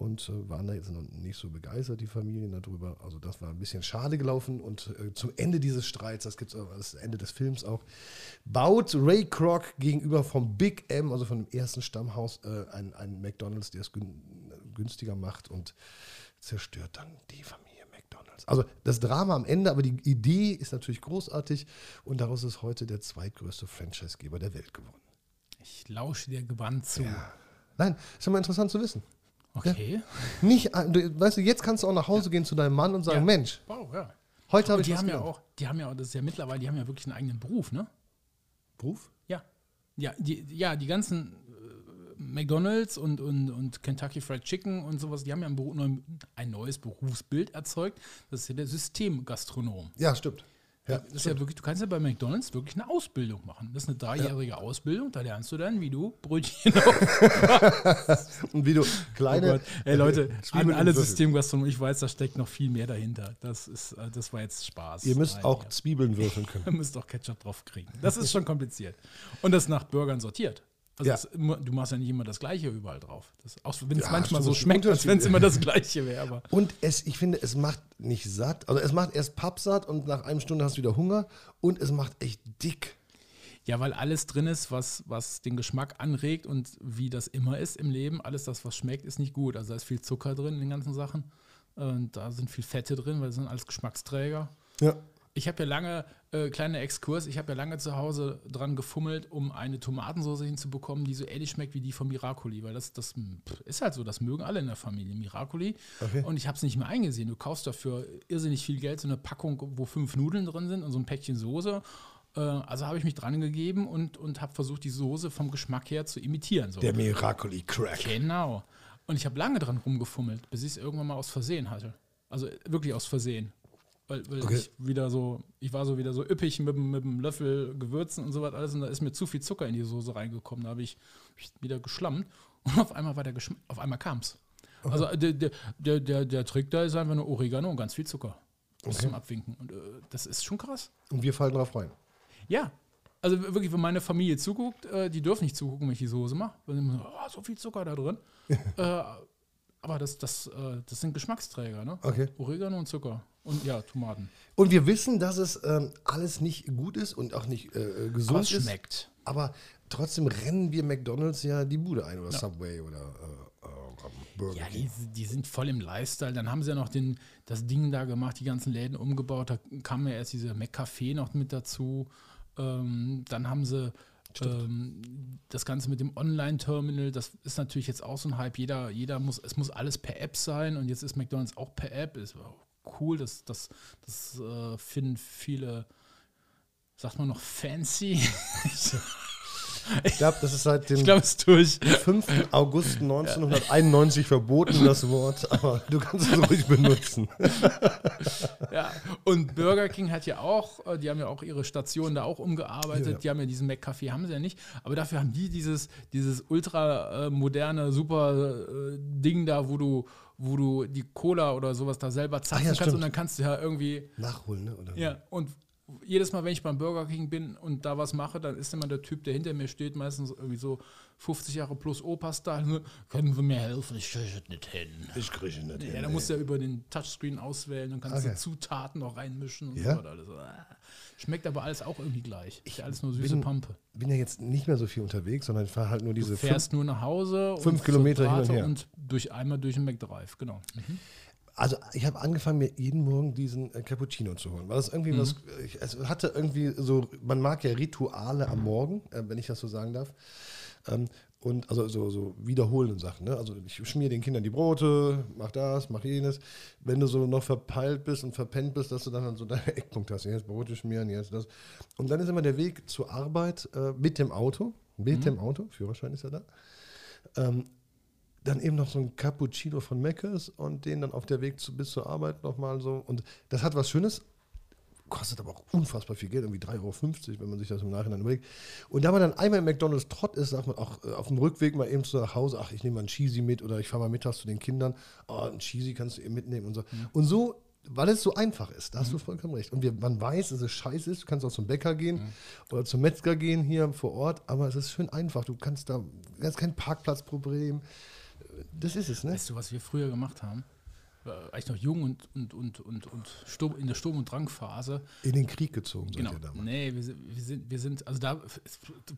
Und äh, waren da jetzt noch nicht so begeistert, die Familien darüber. Also das war ein bisschen schade gelaufen. Und äh, zum Ende dieses Streits, das gibt es das Ende des Films auch, baut Ray Kroc gegenüber vom Big M, also von dem ersten Stammhaus, äh, ein, ein McDonalds, der es gün günstiger macht und zerstört dann die Familie McDonalds. Also das Drama am Ende, aber die Idee ist natürlich großartig und daraus ist heute der zweitgrößte Franchisegeber der Welt geworden. Ich lausche dir gebannt zu. Nein, ist immer interessant zu wissen. Okay. Nicht, äh, weißt du, jetzt kannst du auch nach Hause gehen zu deinem Mann und sagen, Ja. Mensch, Wow, ja. heute habe ich die haben ja auch, die haben ja auch, das ist ja mittlerweile, die haben ja wirklich einen eigenen Beruf, ne? Beruf? Ja. Ja, die, ja, die ganzen äh, McDonalds und, und, und Kentucky Fried Chicken und sowas, die haben ja ein, ein neues Berufsbild erzeugt. Das ist ja der Systemgastronom. Ja, stimmt. Ja, Das ist ja wirklich, du kannst ja bei McDonalds wirklich eine Ausbildung machen. Das ist eine dreijährige Ausbildung, da lernst du dann, wie du Brötchen. [laughs] [laughs] Und wie du Oh kleine. Gott. Ey Leute, an alle. Systemgastronomen, ich weiß, da steckt noch viel mehr dahinter. Das ist, äh, das war jetzt Spaß. Ihr müsst Nein, auch ihr- Zwiebeln würfeln können. [laughs] Ihr müsst auch Ketchup drauf kriegen. Das ist schon kompliziert. Und das nach Burgern sortiert. Also Ja. immer- du machst ja nicht immer das Gleiche überall drauf. Das, auch wenn es Ja, manchmal so schmeckt, als wenn es immer das Gleiche wäre. Aber [laughs] Und es, ich finde, es macht nicht satt. Also es macht erst pappsatt und nach einer Stunde hast du wieder Hunger. Und es macht echt dick. ja, weil alles drin ist, was, was den Geschmack anregt und wie das immer ist im Leben, alles das, was schmeckt, ist nicht gut. Also da ist viel Zucker drin in den ganzen Sachen. Und da sind viel Fette drin, weil das sind alles Geschmacksträger. Ja. Ich habe ja lange, äh, kleiner Exkurs, ich habe ja lange zu Hause dran gefummelt, um eine Tomatensauce hinzubekommen, die so ähnlich schmeckt wie die von Miracoli, weil das, das ist halt so, das mögen alle in der Familie, Miracoli. Okay. Und ich habe es nicht mehr eingesehen. Du kaufst dafür irrsinnig viel Geld, so eine Packung, wo fünf Nudeln drin sind und so ein Päckchen Soße. Äh, also habe ich mich dran gegeben und, und habe versucht, die Soße vom Geschmack her zu imitieren. So. Der Miracoli Crack. Genau. Und ich habe lange dran rumgefummelt, bis ich es irgendwann mal aus Versehen hatte. Also wirklich aus Versehen. Weil, weil Okay. ich wieder so, ich war so wieder so üppig mit, dem- mit dem Löffel Gewürzen und so was alles und da ist mir zu viel Zucker in die Soße reingekommen. Da habe ich wieder geschlammt und auf einmal war der Geschmack, auf einmal kam es. Also der, der, der, der, Trick da ist einfach nur Oregano und ganz viel Zucker. Das zum Abwinken. Und äh, das ist schon krass. Und wir fallen drauf rein. Ja. Also wirklich, wenn meine Familie zuguckt, äh, die dürfen nicht zugucken, wenn ich die Soße mache. Weil sie immer so, oh, so viel Zucker da drin. [laughs] äh, aber das, das, äh, das sind Geschmacksträger, ne? Okay. Oregano und Zucker. Und ja, Tomaten. Und wir wissen, dass es ähm, alles nicht gut ist und auch nicht äh, gesund Aber es ist. schmeckt. Aber trotzdem rennen wir McDonalds ja die Bude ein oder Subway oder äh, äh, Burger Ja, King. die, die sind voll im Lifestyle. Dann haben sie ja noch den, das Ding da gemacht, die ganzen Läden umgebaut. Da kam ja erst diese McCafé noch mit dazu. Ähm, dann haben sie ähm, das Ganze mit dem Online-Terminal. Das ist natürlich jetzt auch so ein Hype. Jeder, jeder muss, es muss alles per App sein. Und jetzt ist McDonalds auch per App. Ist auch cool. Das, das, das äh, finden viele, sagt man noch, fancy. [laughs] [laughs] Ich glaube, das ist seit dem durch. 5. August 1991 verboten, das Wort, aber du kannst es ruhig benutzen. [laughs] Ja, und Burger King hat ja auch, äh, die haben ja auch ihre Station da auch umgearbeitet. Ja, ja. Die haben ja diesen McCafé, haben sie ja nicht. Aber dafür haben die dieses, dieses ultra äh, moderne, super äh, Ding da, wo du, wo du die Cola oder sowas da selber zapfen ja, kannst stimmt. und dann kannst du ja irgendwie, Nachholen, ne? Oder? ja, und jedes Mal, wenn ich beim Burger King bin und da was mache, dann ist immer der Typ, der hinter mir steht, meistens irgendwie so 50 Jahre plus Opas da. so, Können Sie mir helfen? Ich kriege es nicht hin. Ich kriege nicht. Ja, da musst du ja über den Touchscreen auswählen und kannst Okay. du Zutaten noch reinmischen und Ja? so weiter. alles. Ah. Schmeckt aber alles auch irgendwie gleich. Ist ja alles nur süße bin- Pampe. bin ja jetzt nicht mehr so viel unterwegs, sondern ich fahre halt nur diese Du fährst nur nach Hause fünf Kilometer hin und her. und durch einmal durch den McDrive, genau. Also ich habe angefangen, mir jeden Morgen diesen äh, Cappuccino zu holen. Weil das irgendwie was, ich, es hatte irgendwie so, man mag ja Rituale am Morgen, äh, wenn ich das so sagen darf. Ähm, und also so, so wiederholende Sachen. Ne? Also ich schmier den Kindern die Brote, mach das, mach jenes. Wenn du so noch verpeilt bist und verpennt bist, dass du dann so deine Eckpunkte hast. Jetzt Brote schmieren, jetzt das. Und dann ist immer der Weg zur Arbeit äh, mit dem Auto. Mit dem Auto, Führerschein ist ja da. Ähm, dann eben noch so ein Cappuccino von Meckes und den dann auf der Weg zu, bis zur Arbeit nochmal so. Und das hat was Schönes, kostet aber auch unfassbar viel Geld, irgendwie 3,50 Euro, wenn man sich das im Nachhinein überlegt. Und da man dann einmal im McDonalds Trott ist, sagt man auch äh, auf dem Rückweg mal eben zu nach Hause, ach, ich nehme mal einen Cheesy mit oder ich fahre mal mittags zu den Kindern, oh, einen Cheesy kannst du eben mitnehmen und so. Und so, weil es so einfach ist, da hast du vollkommen recht. Und wir, man weiß, dass es scheiße ist, du kannst auch zum Bäcker gehen oder zum Metzger gehen hier vor Ort, aber es ist schön einfach. Du kannst da, du hast kein Parkplatzproblem. Das ist es, ne? Weißt du, was wir früher gemacht haben? Äh, Als ich noch jung und, und, und, und, und Sturm, in der Sturm- und Drangphase. In den Krieg gezogen seid Genau. ihr damals. Nee, wir sind, wir sind, wir sind, also da,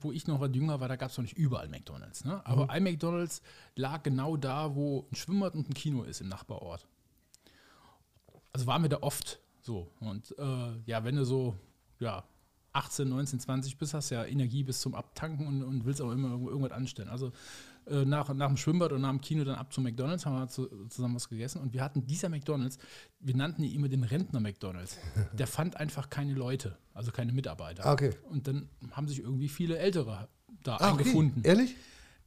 wo ich noch was jünger war, da gab es noch nicht überall McDonalds. Ne? Aber ein McDonalds lag genau da, wo ein Schwimmbad und ein Kino ist im Nachbarort. Also waren wir da oft so. Und äh, ja, wenn du so, ja, 18, 19, 20 bist, hast du ja Energie bis zum Abtanken und, und willst auch immer irgendwo- irgendwas anstellen. Also äh, nach, nach dem Schwimmbad und nach dem Kino dann ab zum McDonalds, haben wir zu, zusammen was gegessen. Und wir hatten dieser McDonalds, wir nannten ihn immer den Rentner McDonalds. [laughs] Der fand einfach keine Leute, also keine Mitarbeiter. Ah, okay. Und dann haben sich irgendwie viele Ältere da okay. eingefunden. Ehrlich?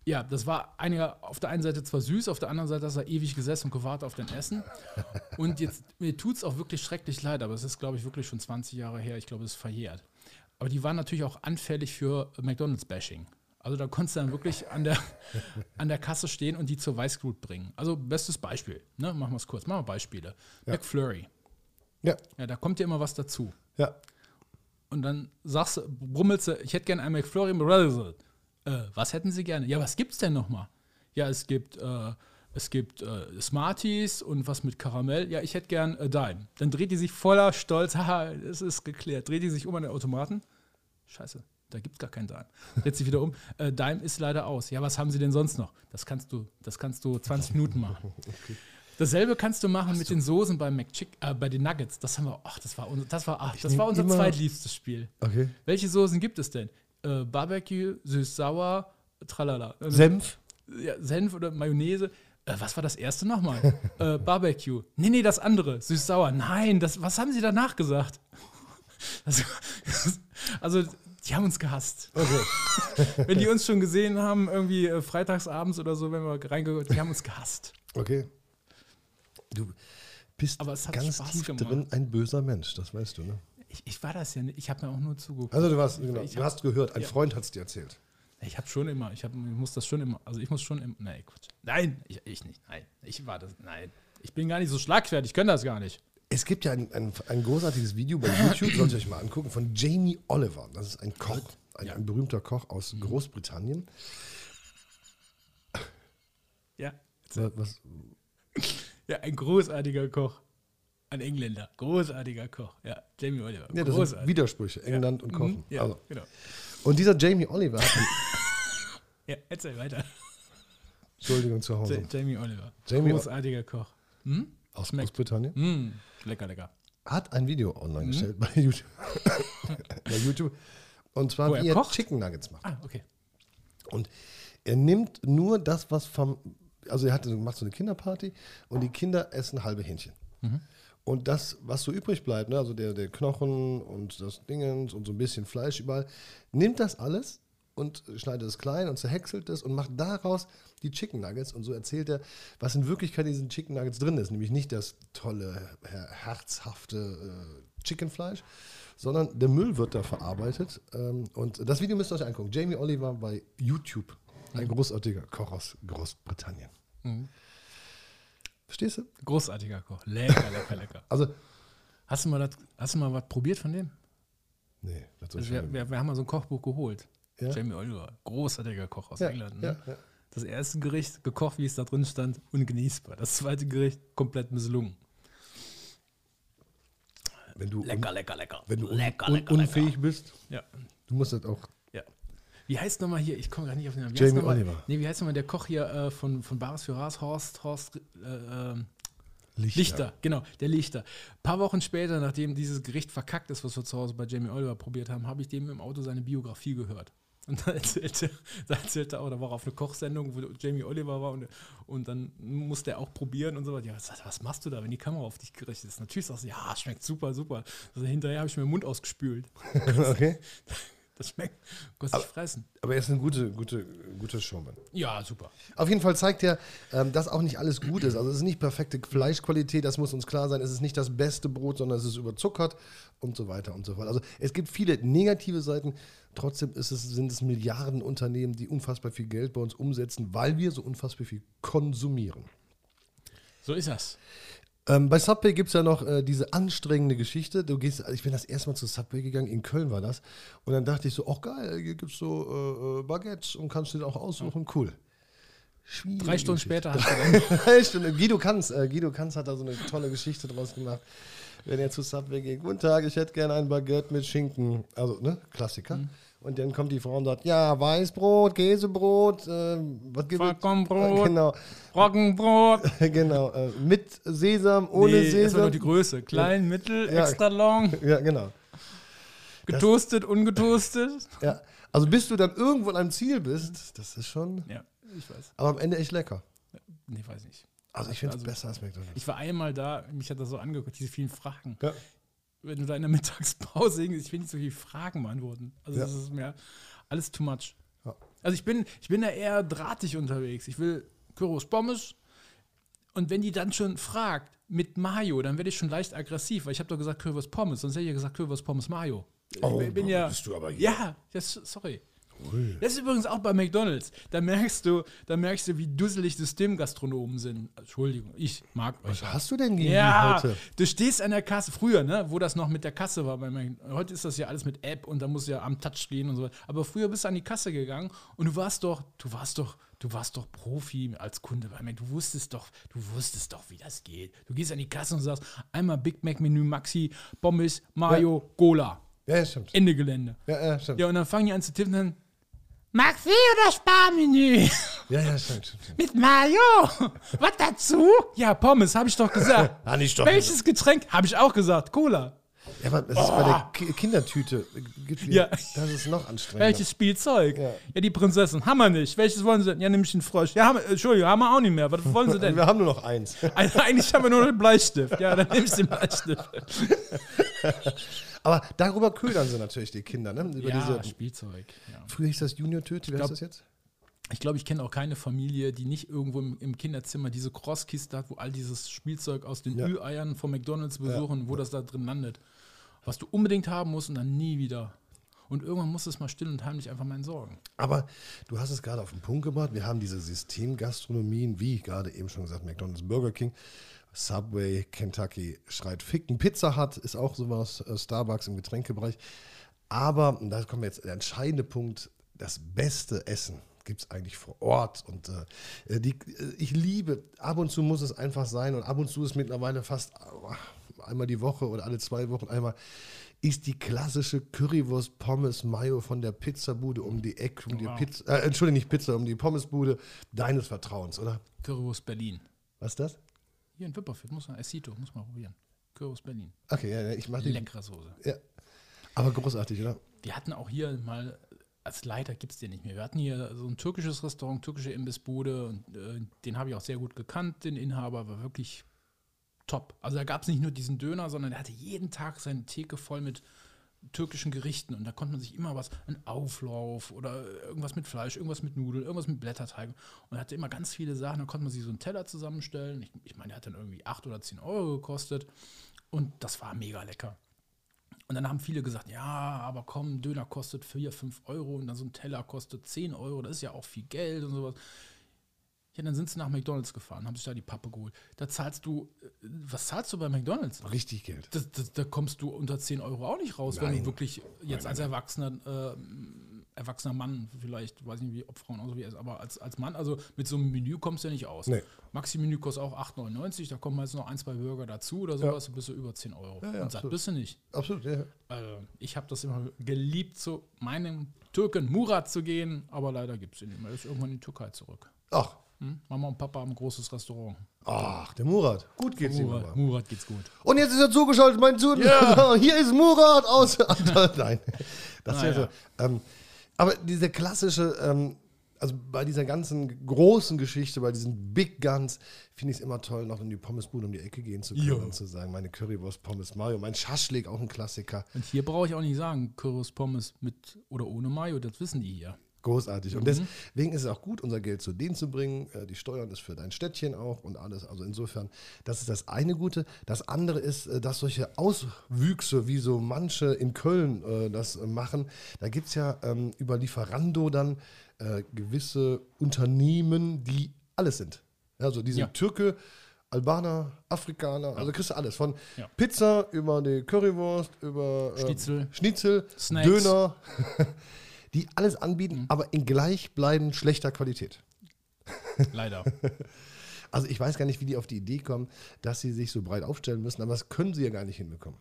Ja, das war einiger auf der einen Seite zwar süß, auf der anderen Seite hast du ewig gesessen und gewartet auf dein Essen. Und jetzt, mir tut es auch wirklich schrecklich leid, aber es ist, glaube ich, wirklich schon 20 Jahre her. Ich glaube, es ist verjährt. Aber die waren natürlich auch anfällig für McDonalds-Bashing. Also da konntest du dann wirklich an der, [laughs] an der Kasse stehen und die zur Weißglut bringen. Also bestes Beispiel, ne? machen wir es kurz, machen wir Beispiele. McFlurry, Ja. ja, da kommt ja immer was dazu. Ja. Und dann sagst du, brummelst du, ich hätte gerne ein McFlurry. Äh, was hätten Sie gerne? Ja, was gibt's denn nochmal? Ja, es gibt, äh, es gibt äh, Smarties und was mit Karamell. Ja, ich hätte gern äh, Dime. Dann dreht die sich voller Stolz, [laughs] haha, es ist geklärt. Dreht die sich um an den Automaten. Scheiße, da gibt's gar keinen Dime. Dreht sich wieder um. Äh, Dime ist leider aus. Ja, was haben Sie denn sonst noch? Das kannst du, das kannst du 20 Minuten machen. [laughs] Dasselbe kannst du machen mit den Soßen bei, McChick, äh, bei den Nuggets. Das haben wir, ach, das war, unser, das war, ach, das war unser zweitliebstes Spiel. Okay. Welche Soßen gibt es denn? Äh, Barbecue, süß-sauer, tralala. Äh, Senf? ja, Senf oder Mayonnaise. Äh, was war das erste nochmal? [laughs] äh, Barbecue. Nee, nee, das andere. Süß-sauer. Nein, das, was haben sie danach gesagt? [laughs] Also, also, die haben uns gehasst. Okay. [laughs] Wenn die uns schon gesehen haben, irgendwie äh, freitagsabends oder so, wenn wir reingehört, die haben uns gehasst. Okay. Du bist ganz Spaß tief gemacht. drin ein böser Mensch, das weißt du, ne? Ich, ich war das ja nicht. Ich habe mir auch nur zugeguckt. Also du warst, genau, du hab- hast gehört, ein ja. Freund hat es dir erzählt. Ich habe schon immer, ich, hab, ich muss das schon immer, also ich muss schon immer, nein, Quatsch. Nein, ich, ich nicht, nein. Ich war das, nein. Ich bin gar nicht so schlagfertig, ich kann das gar nicht. Es gibt ja ein, ein, ein großartiges Video bei [clears throat] YouTube, sollt ihr euch mal angucken, von Jamie Oliver. Das ist ein Koch, ein, ein berühmter Koch aus Großbritannien. Ja. Was, Ja, ein großartiger Koch. Ein Engländer. Großartiger Koch. Ja, Jamie Oliver. ja, das sind. Widersprüche, England und Kochen. Mhm, Ja, Also, genau. und dieser Jamie Oliver [laughs] Ja, erzähl weiter. Entschuldigung zu Ja, Hause, Jamie Oliver. Jamie- Großartiger Koch. Hm? aus schmeckt. Großbritannien, Mm, lecker, lecker. hat ein Video Mhm. online gestellt bei YouTube. [laughs] bei YouTube. Und zwar, Wo wie er er? Chicken Nuggets macht. Ah, okay. Und er nimmt nur das, was vom. Also er hat, macht so eine Kinderparty und die Kinder essen halbe Hähnchen. Und das, was so übrig bleibt, ne, also der, der Knochen und das Dingens und so ein bisschen Fleisch überall, nimmt das alles und schneidet es klein und zerhäckselt es und macht daraus die Chicken Nuggets. Und so erzählt er, was in Wirklichkeit in diesen Chicken Nuggets drin ist. Nämlich nicht das tolle, her- herzhafte äh, Chickenfleisch, sondern der Müll wird da verarbeitet. Ähm, und das Video müsst ihr euch angucken. Jamie Oliver bei YouTube. Ein großartiger Koch aus Großbritannien. Verstehst du? Großartiger Koch. Lecker, lecker, lecker. [laughs] Also, Hast du mal, das, hast du mal was probiert von dem? nee, das Also wir, wir, wir haben mal so ein Kochbuch geholt. Ja. Jamie Oliver. Großartiger Koch aus ja, England. Ne? ja. Das erste Gericht, gekocht, wie es da drin stand, ungenießbar. Das zweite Gericht, komplett misslungen. Wenn du, un, Lecker, lecker, lecker. wenn du un, lecker, un, lecker, unfähig lecker. bist, Ja, du musst das auch. ja. Wie heißt nochmal hier, ich komme gar nicht auf den Namen. Wie Jamie mal- Oliver. Nee, wie heißt nochmal der Koch hier äh, von, von Bares für Ras, Horst, Horst, äh, ähm, Lichter. Lichter, genau, der Lichter. Ein paar Wochen später, nachdem dieses Gericht verkackt ist, was wir zu Hause bei Jamie Oliver probiert haben, habe ich dem im Auto seine Biografie gehört. Und [laughs] da erzählte, da erzählte er auch, da war er auf eine Kochsendung, wo Jamie Oliver war und, und dann musste er auch probieren und so weiter. Ja, was, machst du da, wenn die Kamera auf dich gerichtet ist? Natürlich sagst du, ja, schmeckt super, super. Also hinterher habe ich mir den Mund ausgespült. [laughs] okay. [laughs] Das schmeckt, kannst dich fressen. Aber er ist ein guter, gute, guter Showman. Ja, super. Auf jeden Fall zeigt er, ähm, dass auch nicht alles gut ist. Also es ist nicht perfekte Fleischqualität, das muss uns klar sein. Es ist nicht das beste Brot, sondern es ist überzuckert und so weiter und so fort. Also es gibt viele negative Seiten. Trotzdem es, sind es Milliardenunternehmen, die unfassbar viel Geld bei uns umsetzen, weil wir so unfassbar viel konsumieren. So ist das. Ähm, bei Subway gibt es ja noch äh, diese anstrengende Geschichte. Du gehst, ich bin das erste Mal zu Subway gegangen, in Köln war das. Und dann dachte ich so, ach geil, hier gibt es so äh, äh, Baguettes und kannst du dir auch aussuchen. Cool. Schwierige Drei Stunden später hast du [laughs] dann Drei Stunden. Guido Kanz, äh, Guido Kanz hat da so eine tolle Geschichte draus gemacht. Wenn er zu Subway geht, guten Tag, ich hätte gerne ein Baguette mit Schinken. Also, ne, Klassiker. Mhm. Und dann kommt die Frau und sagt, ja, Weißbrot, Käsebrot, äh, was gibt es? Vollkornbrot. [laughs] Genau, Roggenbrot. [laughs] genau. Äh, mit Sesam, ohne nee, das Sesam. noch die Größe. Klein, mittel, Ja. extra long, [laughs] Ja, genau. getoastet, ungetoastet. Ja. Also bis du dann irgendwo an einem Ziel bist, das ist schon, Ja, ich weiß. aber am Ende echt lecker. Nee, weiß nicht. Also ich finde es Also- besser als McDonald's. Ich war einmal da, mich hat das so angeguckt, diese vielen Fragen. Ja. Wenn du da in der Mittagspause hingehst, ich will nicht so viele Fragen beantworten. Also Ja. das ist mir alles too much. Ja. Also ich bin, ich bin da eher drahtig unterwegs. Ich will Kyros Pommes und wenn die dann schon fragt mit Mayo, dann werde ich schon leicht aggressiv, weil ich habe doch gesagt Currywurst Pommes, sonst hätte ich ja gesagt Currywurst Pommes Mayo. Oh, bin ja, bist du aber hier. ja, das, sorry. Das ist übrigens auch bei McDonalds. Da merkst du, da merkst du, wie dusselig Systemgastronomen sind. Entschuldigung, ich mag euch. Was hast du denn gegen Ja, die heute? du stehst an der Kasse, früher, ne, wo das noch mit der Kasse war. Bei Heute ist das ja alles mit App und da musst du ja am Touch stehen und so. Aber früher bist du an die Kasse gegangen und du warst doch, du warst doch, du warst doch Profi als Kunde bei Mac. Du wusstest doch, du wusstest doch, wie das geht. Du gehst an die Kasse und sagst, einmal Big Mac Menü Maxi, Pommes, Mayo, Cola. Ja, ja, stimmt. Ende Gelände. Ja, ja, stimmt. Ja, und dann fangen die an zu tippen, dann Maxi oder Sparmenü? Ja, ja, [laughs] stimmt. stimmt, stimmt. Mit Mayo. Was dazu? Ja, Pommes, habe ich doch gesagt. [laughs] Ah, nicht doch. Welches Getränk? Habe ich auch gesagt. Cola. Ja, aber das ist bei der Ki Kindertüte. Oh. Ja. Das ist noch anstrengender. Welches Spielzeug? Ja. Ja. die Prinzessin. Haben wir nicht. Welches wollen sie denn? Ja, nämlich einen Frosch. Ja, haben, wir- Entschuldigung, haben wir auch nicht mehr. Was wollen sie [laughs] denn? Wir haben nur noch eins. Also, eigentlich haben wir nur den Bleistift. Ja, dann nehme ich den Bleistift. Aber darüber ködern sie natürlich die Kinder, ne? Über diese, Spielzeug. Ja. früher hieß das Junior-Tüte, wie heißt das jetzt? Ich glaube, ich kenne auch keine Familie, die nicht irgendwo im, im Kinderzimmer diese Crosskiste hat, wo all dieses Spielzeug aus den Ja. Ü-Eiern von McDonalds besuchen, wo das da drin landet. Was du unbedingt haben musst und dann nie wieder. Und irgendwann musst du es mal still und heimlich einfach mal entsorgen. Aber du hast es gerade auf den Punkt gebracht. Wir haben diese Systemgastronomien, wie gerade eben schon gesagt, McDonald's, Burger King. Subway, Kentucky schreit Ficken. Pizza Hut ist auch sowas, äh, Starbucks im Getränkebereich. Aber, und da kommt jetzt der entscheidende Punkt, das beste Essen gibt es eigentlich vor Ort. Und äh, die, äh, ich liebe, ab und zu muss es einfach sein und ab und zu ist mittlerweile fast äh, einmal die Woche oder alle zwei Wochen einmal, ist die klassische Currywurst Pommes Mayo von der Pizzabude um die Ecke, um die Wow. Pizza, äh, Entschuldigung, nicht Pizza, um die Pommesbude deines Vertrauens, oder? Currywurst Berlin. Was ist das? Hier in Wipperfeld, muss man, Esito, muss man probieren. Currywurst Berlin. Okay, ja, ja, ich mache die. Leckere Soße. Ja. Aber großartig, oder? Wir hatten auch hier mal, als Leiter gibt es den nicht mehr. Wir hatten hier so ein türkisches Restaurant, türkische Imbissbude und äh, den habe ich auch sehr gut gekannt, den Inhaber, war wirklich top. Also da gab es nicht nur diesen Döner, sondern er hatte jeden Tag seine Theke voll mit türkischen Gerichten und da konnte man sich immer was, einen Auflauf oder irgendwas mit Fleisch, irgendwas mit Nudeln, irgendwas mit Blätterteig und hatte immer ganz viele Sachen, da konnte man sich so einen Teller zusammenstellen. Ich, ich meine, der hat dann irgendwie 8 oder 10 Euro gekostet und das war mega lecker. Und dann haben viele gesagt, ja, aber komm, Döner kostet 4, 5 Euro und dann so ein Teller kostet 10 Euro, das ist ja auch viel Geld und sowas. Ja, dann sind sie nach McDonalds gefahren, haben sich da die Pappe geholt. Da zahlst du, äh, was zahlst du bei McDonalds? Richtig Geld. Das, das, da kommst du unter 10 Euro auch nicht raus, wenn Nein. du wirklich jetzt als Erwachsener, äh, erwachsener Mann vielleicht, weiß nicht, wie ob Frauen auch so wie er ist, aber als, als Mann, also mit so einem Menü kommst du ja nicht aus. Nee. Maxi-Menü kostet auch 8,99, da kommen meist noch ein, zwei Burger dazu oder sowas, dann bist du über 10 Euro. Ja, ja, Und satt bist du nicht. Absolut, ja. Also, ich habe das immer geliebt, zu meinem Türken Murat zu gehen, aber leider gibt es ihn nicht mehr. Er ist irgendwann in die Türkei zurück. Ach, Hm? Mama und Papa haben ein großes Restaurant. ach, der Murat. Gut geht's ihm Murat, aber. Murat geht's gut. Und jetzt ist er zugeschaltet, mein Sohn. [laughs] Hier ist Murat aus. [laughs] Nein, das wäre Naja. so. Ähm, aber diese klassische, ähm, also bei dieser ganzen großen Geschichte, bei diesen Big Guns, finde ich es immer toll, noch in die Pommesbude um die Ecke gehen zu können Ja. und zu sagen, meine Currywurst, Pommes Mayo, mein Schaschlik, auch ein Klassiker. Und hier brauche ich auch nicht sagen, Currywurst Pommes mit oder ohne Mayo, das wissen die hier. Großartig. Und deswegen ist es auch gut, unser Geld zu denen zu bringen. Äh, Die Steuern ist für dein Städtchen auch und alles. Also insofern, das ist das eine Gute. Das andere ist, äh, dass solche Auswüchse, wie so manche in Köln äh, das machen, da gibt es ja ähm, über Lieferando dann gewisse Unternehmen, die alles sind. Also die sind Ja. Türke, Albaner, Afrikaner, also kriegst du alles. Von Ja. Pizza über die Currywurst, über äh, Schnitzel. Schnitzel Snacks. Döner, [laughs] die alles anbieten, aber in gleichbleibend schlechter Qualität. [laughs] Leider. Also ich weiß gar nicht, wie die auf die Idee kommen, dass sie sich so breit aufstellen müssen, aber das können sie ja gar nicht hinbekommen.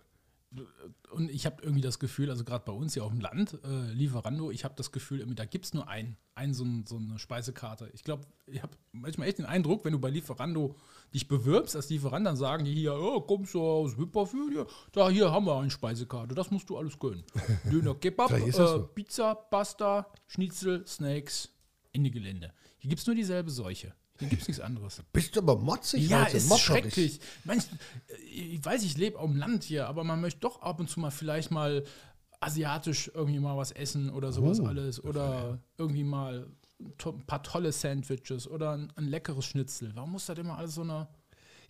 Und ich habe irgendwie das Gefühl, also gerade bei uns hier auf dem Land, äh, Lieferando, ich habe das Gefühl, da gibt es nur ein, ein so, ein, so eine Speisekarte. Ich glaube, ich habe manchmal echt den Eindruck, wenn du bei Lieferando dich bewirbst als Lieferant, dann sagen die hier, oh, kommst du aus Wipperfeld? Ja, da, hier haben wir eine Speisekarte, das musst du alles können. [laughs] Döner, Kebab, äh, so. Pizza, Pasta, Schnitzel, Snacks, Ende Gelände. Hier gibt es nur dieselbe Seuche. Hier gibt es nichts anderes. Bist du aber motzig Ja, heute, ist mopperig. schrecklich. Manch, ich weiß, ich lebe auf dem Land hier, aber man möchte doch ab und zu mal vielleicht mal asiatisch irgendwie mal was essen oder sowas Oh, alles. Oder irgendwie mal ein paar tolle Sandwiches oder ein, ein leckeres Schnitzel. Warum muss das immer alles so eine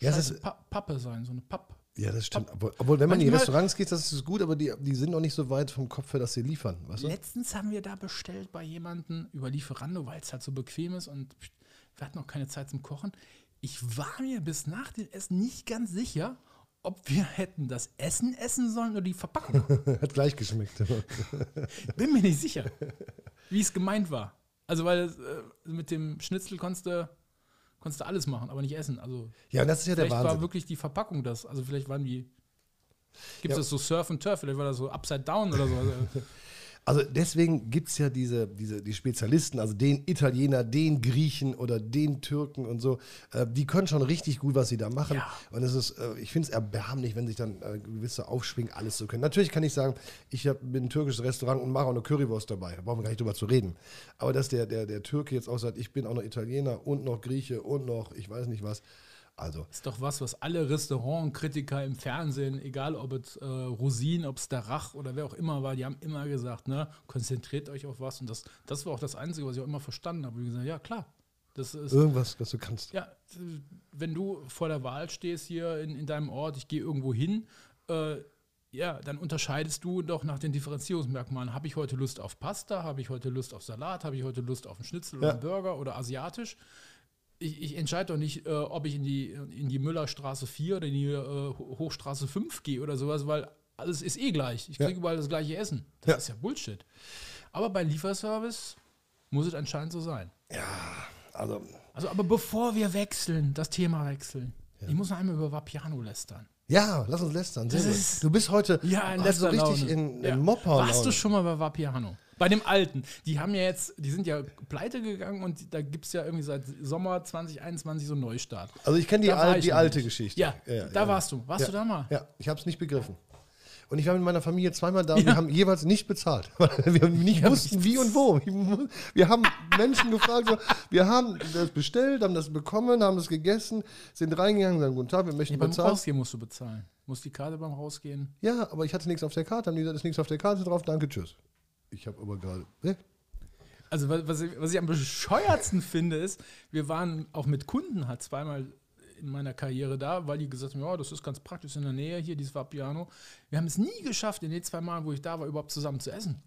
Ja, das scheiße ist- Pa- Pappe sein, so eine Papp? Ja, das stimmt. Obwohl, obwohl wenn man in die Manchmal- Restaurants geht, das ist gut, aber die, die sind noch nicht so weit vom Kopf her, dass sie liefern. Weißt du? Letztens haben wir da bestellt bei jemandem über Lieferando, weil es halt so bequem ist und wir hatten auch keine Zeit zum Kochen. Ich war mir bis nach dem Essen nicht ganz sicher, ob wir hätten das Essen essen sollen oder die Verpackung. [laughs] Hat gleich geschmeckt. [laughs] Bin mir nicht sicher, wie es gemeint war. Also, weil äh, mit dem Schnitzel konntest du, konntest du alles machen, aber nicht essen. Also, ja, und das ist ja der vielleicht war Wahnsinn. wirklich die Verpackung das. Also, vielleicht waren die. Gibt es Ja. das so Surf and Turf? Vielleicht war das so Upside Down oder so. [laughs] Also, deswegen gibt es ja diese, diese, die Spezialisten, also den Italiener, den Griechen oder den Türken und so, äh, die können schon richtig gut, was sie da machen. Ja. Und es ist, äh, ich finde es erbärmlich, wenn sich dann äh, gewisse aufschwingen, alles zu können. Natürlich kann ich sagen, ich hab, bin ein türkisches Restaurant und mache auch eine Currywurst dabei. Da brauchen wir gar nicht drüber zu reden. Aber dass der, der, der Türke jetzt auch sagt, ich bin auch noch Italiener und noch Grieche und noch, ich weiß nicht was. Also, ist doch was, was alle Restaurantkritiker im Fernsehen, egal ob es äh, Rosin, ob es der Rach oder wer auch immer war, die haben immer gesagt, ne, konzentriert euch auf was. Und das, das war auch das Einzige, was ich auch immer verstanden habe. Ich gesagt, ja, klar. Das ist, irgendwas, was du kannst. ja, wenn du vor der Wahl stehst hier in, in deinem Ort, ich gehe irgendwo hin, äh, ja, dann unterscheidest du doch nach den Differenzierungsmerkmalen. Habe ich heute Lust auf Pasta? Habe ich heute Lust auf Salat? Habe ich heute Lust auf einen Schnitzel oder Ja. einen Burger oder asiatisch? Ich, ich entscheide doch nicht, äh, ob ich in die, in die Müllerstraße 4 oder in die äh, Ho- Hochstraße 5 gehe oder sowas, weil alles ist eh gleich. Ich kriege Ja. überall das gleiche Essen. Das Ja. ist ja Bullshit. Aber bei Lieferservice muss es anscheinend so sein. Also, Also, aber bevor wir wechseln, das Thema wechseln, ich muss noch einmal über Vapiano lästern. ja, lass uns lästern. Du bist heute Ja, in du letzter richtig in, ja. in Mopper. Warst du schon mal bei Vapiano? Bei dem alten. Die haben ja jetzt, die sind ja pleite gegangen und da gibt es ja irgendwie seit Sommer 2021 so einen Neustart. Also ich kenne die, al die alte nicht. Geschichte. Ja, da warst du. Warst ja. du da mal? Ja, ich habe es nicht begriffen. Und ich war mit meiner Familie zweimal da und wir haben jeweils nicht bezahlt. [laughs] Wir nicht wussten, wie und wo. Wir haben Menschen gefragt, so, wir haben das bestellt, haben das bekommen, haben das gegessen, sind reingegangen, sagen, guten Tag, wir möchten Ja, beim bezahlen. Rausgehen musst du bezahlen. Musst die Karte beim Rausgehen. Ja, aber ich hatte nichts auf der Karte, haben die gesagt, ist nichts auf der Karte drauf, danke, tschüss. Ich habe aber gerade. Hä? Also was, ich, was ich am bescheuertsten finde, ist, wir waren auch mit Kunden halt zweimal in meiner Karriere da, weil die gesagt haben, ja, das ist ganz praktisch in der Nähe hier, dieses Vapiano. Wir haben es nie geschafft, in den zwei Malen, wo ich da war, überhaupt zusammen zu essen.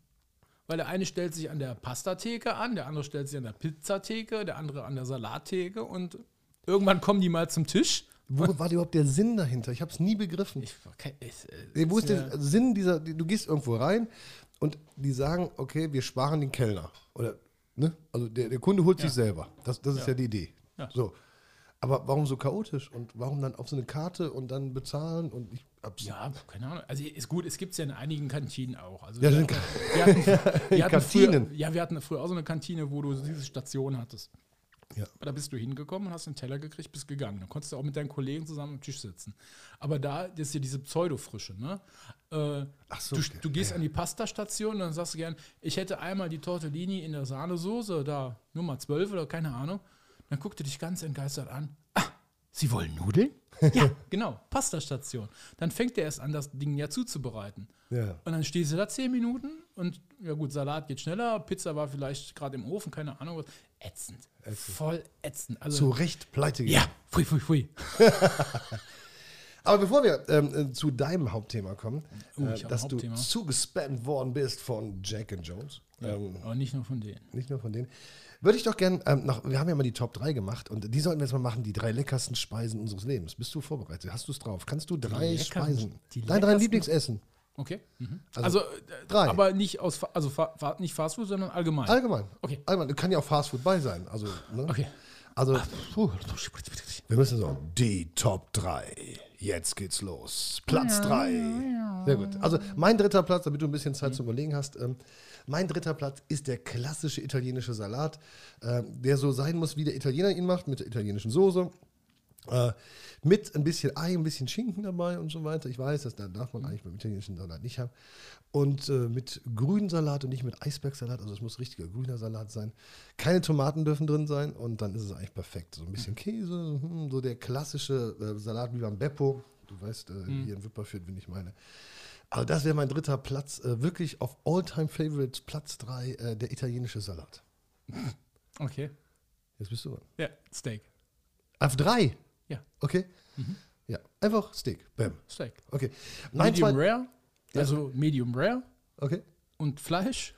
Weil der eine stellt sich an der Pastatheke an, der andere stellt sich an der Pizzatheke, der andere an der Salattheke und irgendwann kommen die mal zum Tisch. Wo war überhaupt der Sinn dahinter? Ich habe es nie begriffen. Ich, okay, ich, äh, Wo ist der Sinn dieser, du gehst irgendwo rein und die sagen, okay, wir sparen den Kellner. Oder, ne? Also der, der Kunde holt sich selber. Das, das ist ja. Ja. die Idee. Ja. So. Aber warum so chaotisch? Und warum dann auf so eine Karte und dann bezahlen? Und ich hab's. Ja, keine Ahnung. Also ist gut, es gibt es ja in einigen Kantinen auch. Also Ja, wir, dann- [laughs] wir hatten, [laughs] wir hatten Kantinen. Früher, ja, wir hatten früher auch so eine Kantine, wo du diese Station hattest. Ja. Da bist du hingekommen und hast einen Teller gekriegt, bist gegangen. Dann konntest du auch mit deinen Kollegen zusammen am Tisch sitzen. Aber da das ist ja diese Pseudo-Frische. Ne? Äh, Ach so, du, okay. du gehst an die Pastastation und dann sagst du gern, ich hätte einmal die Tortellini in der Sahnesoße, da Nummer 12 oder keine Ahnung. Dann guckt er dich ganz entgeistert an. Ah, Sie wollen Nudeln? [laughs] ja, genau, Pastastation. Dann fängt er erst an, das Ding ja zuzubereiten. Ja. Und dann stehst du da zehn Minuten und ja gut, Salat geht schneller, Pizza war vielleicht gerade im Ofen, keine Ahnung was. Ätzend. Voll ätzend. Also, Zu Recht pleite gegangen. ja, pfui, pfui, pfui. [laughs] Aber bevor wir ähm, äh, zu deinem Hauptthema kommen, Oh, äh, dass Hauptthema. du zugespammt worden bist von Jack and Jones. Ähm, Aber nicht nur von denen. nicht nur von denen. Würde ich doch gern ähm, noch, wir haben ja mal die Top 3 gemacht und die sollten wir jetzt mal machen, die drei leckersten Speisen unseres Lebens. Bist du vorbereitet? Hast du es drauf? Kannst du drei leckersten- Speisen? die Dein drei Lieblingsessen. Okay. Mhm. Also, Also, äh, drei. aber nicht aus, also nicht Fast Food, sondern allgemein. Allgemein. Okay. Allgemein. Kann ja auch Fastfood bei sein. Also, ne? Okay. Also, puh, wir müssen so, die Top 3. Jetzt geht's los. Platz 3. Sehr gut. Also, mein dritter Platz, damit du ein bisschen Zeit zum Überlegen hast. Ähm, mein dritter Platz ist der klassische italienische Salat, ähm, der so sein muss, wie der Italiener ihn macht, mit der italienischen Soße. Äh, mit ein bisschen Ei, ein bisschen Schinken dabei und so weiter. Ich weiß, das da darf man eigentlich beim italienischen Salat nicht haben. Und äh, mit grünen Salat und nicht mit Eisbergsalat. Also es muss richtiger grüner Salat sein. Keine Tomaten dürfen drin sein und dann ist es eigentlich perfekt. So ein bisschen Käse, hm, so der klassische äh, Salat wie beim Beppo. Du weißt, äh, hier in Wipperfürth, wen ich meine. Also das wäre mein dritter Platz. Äh, wirklich auf All-Time-Favorites, Platz 3, äh, der italienische Salat. [laughs] Okay. Jetzt bist du dran. Ja, Steak. Auf 3? Ja, Okay. Ja, einfach Steak. Bam. Steak. Okay. Mein Medium zweit- Rare, also Medium Rare Okay. und Fleisch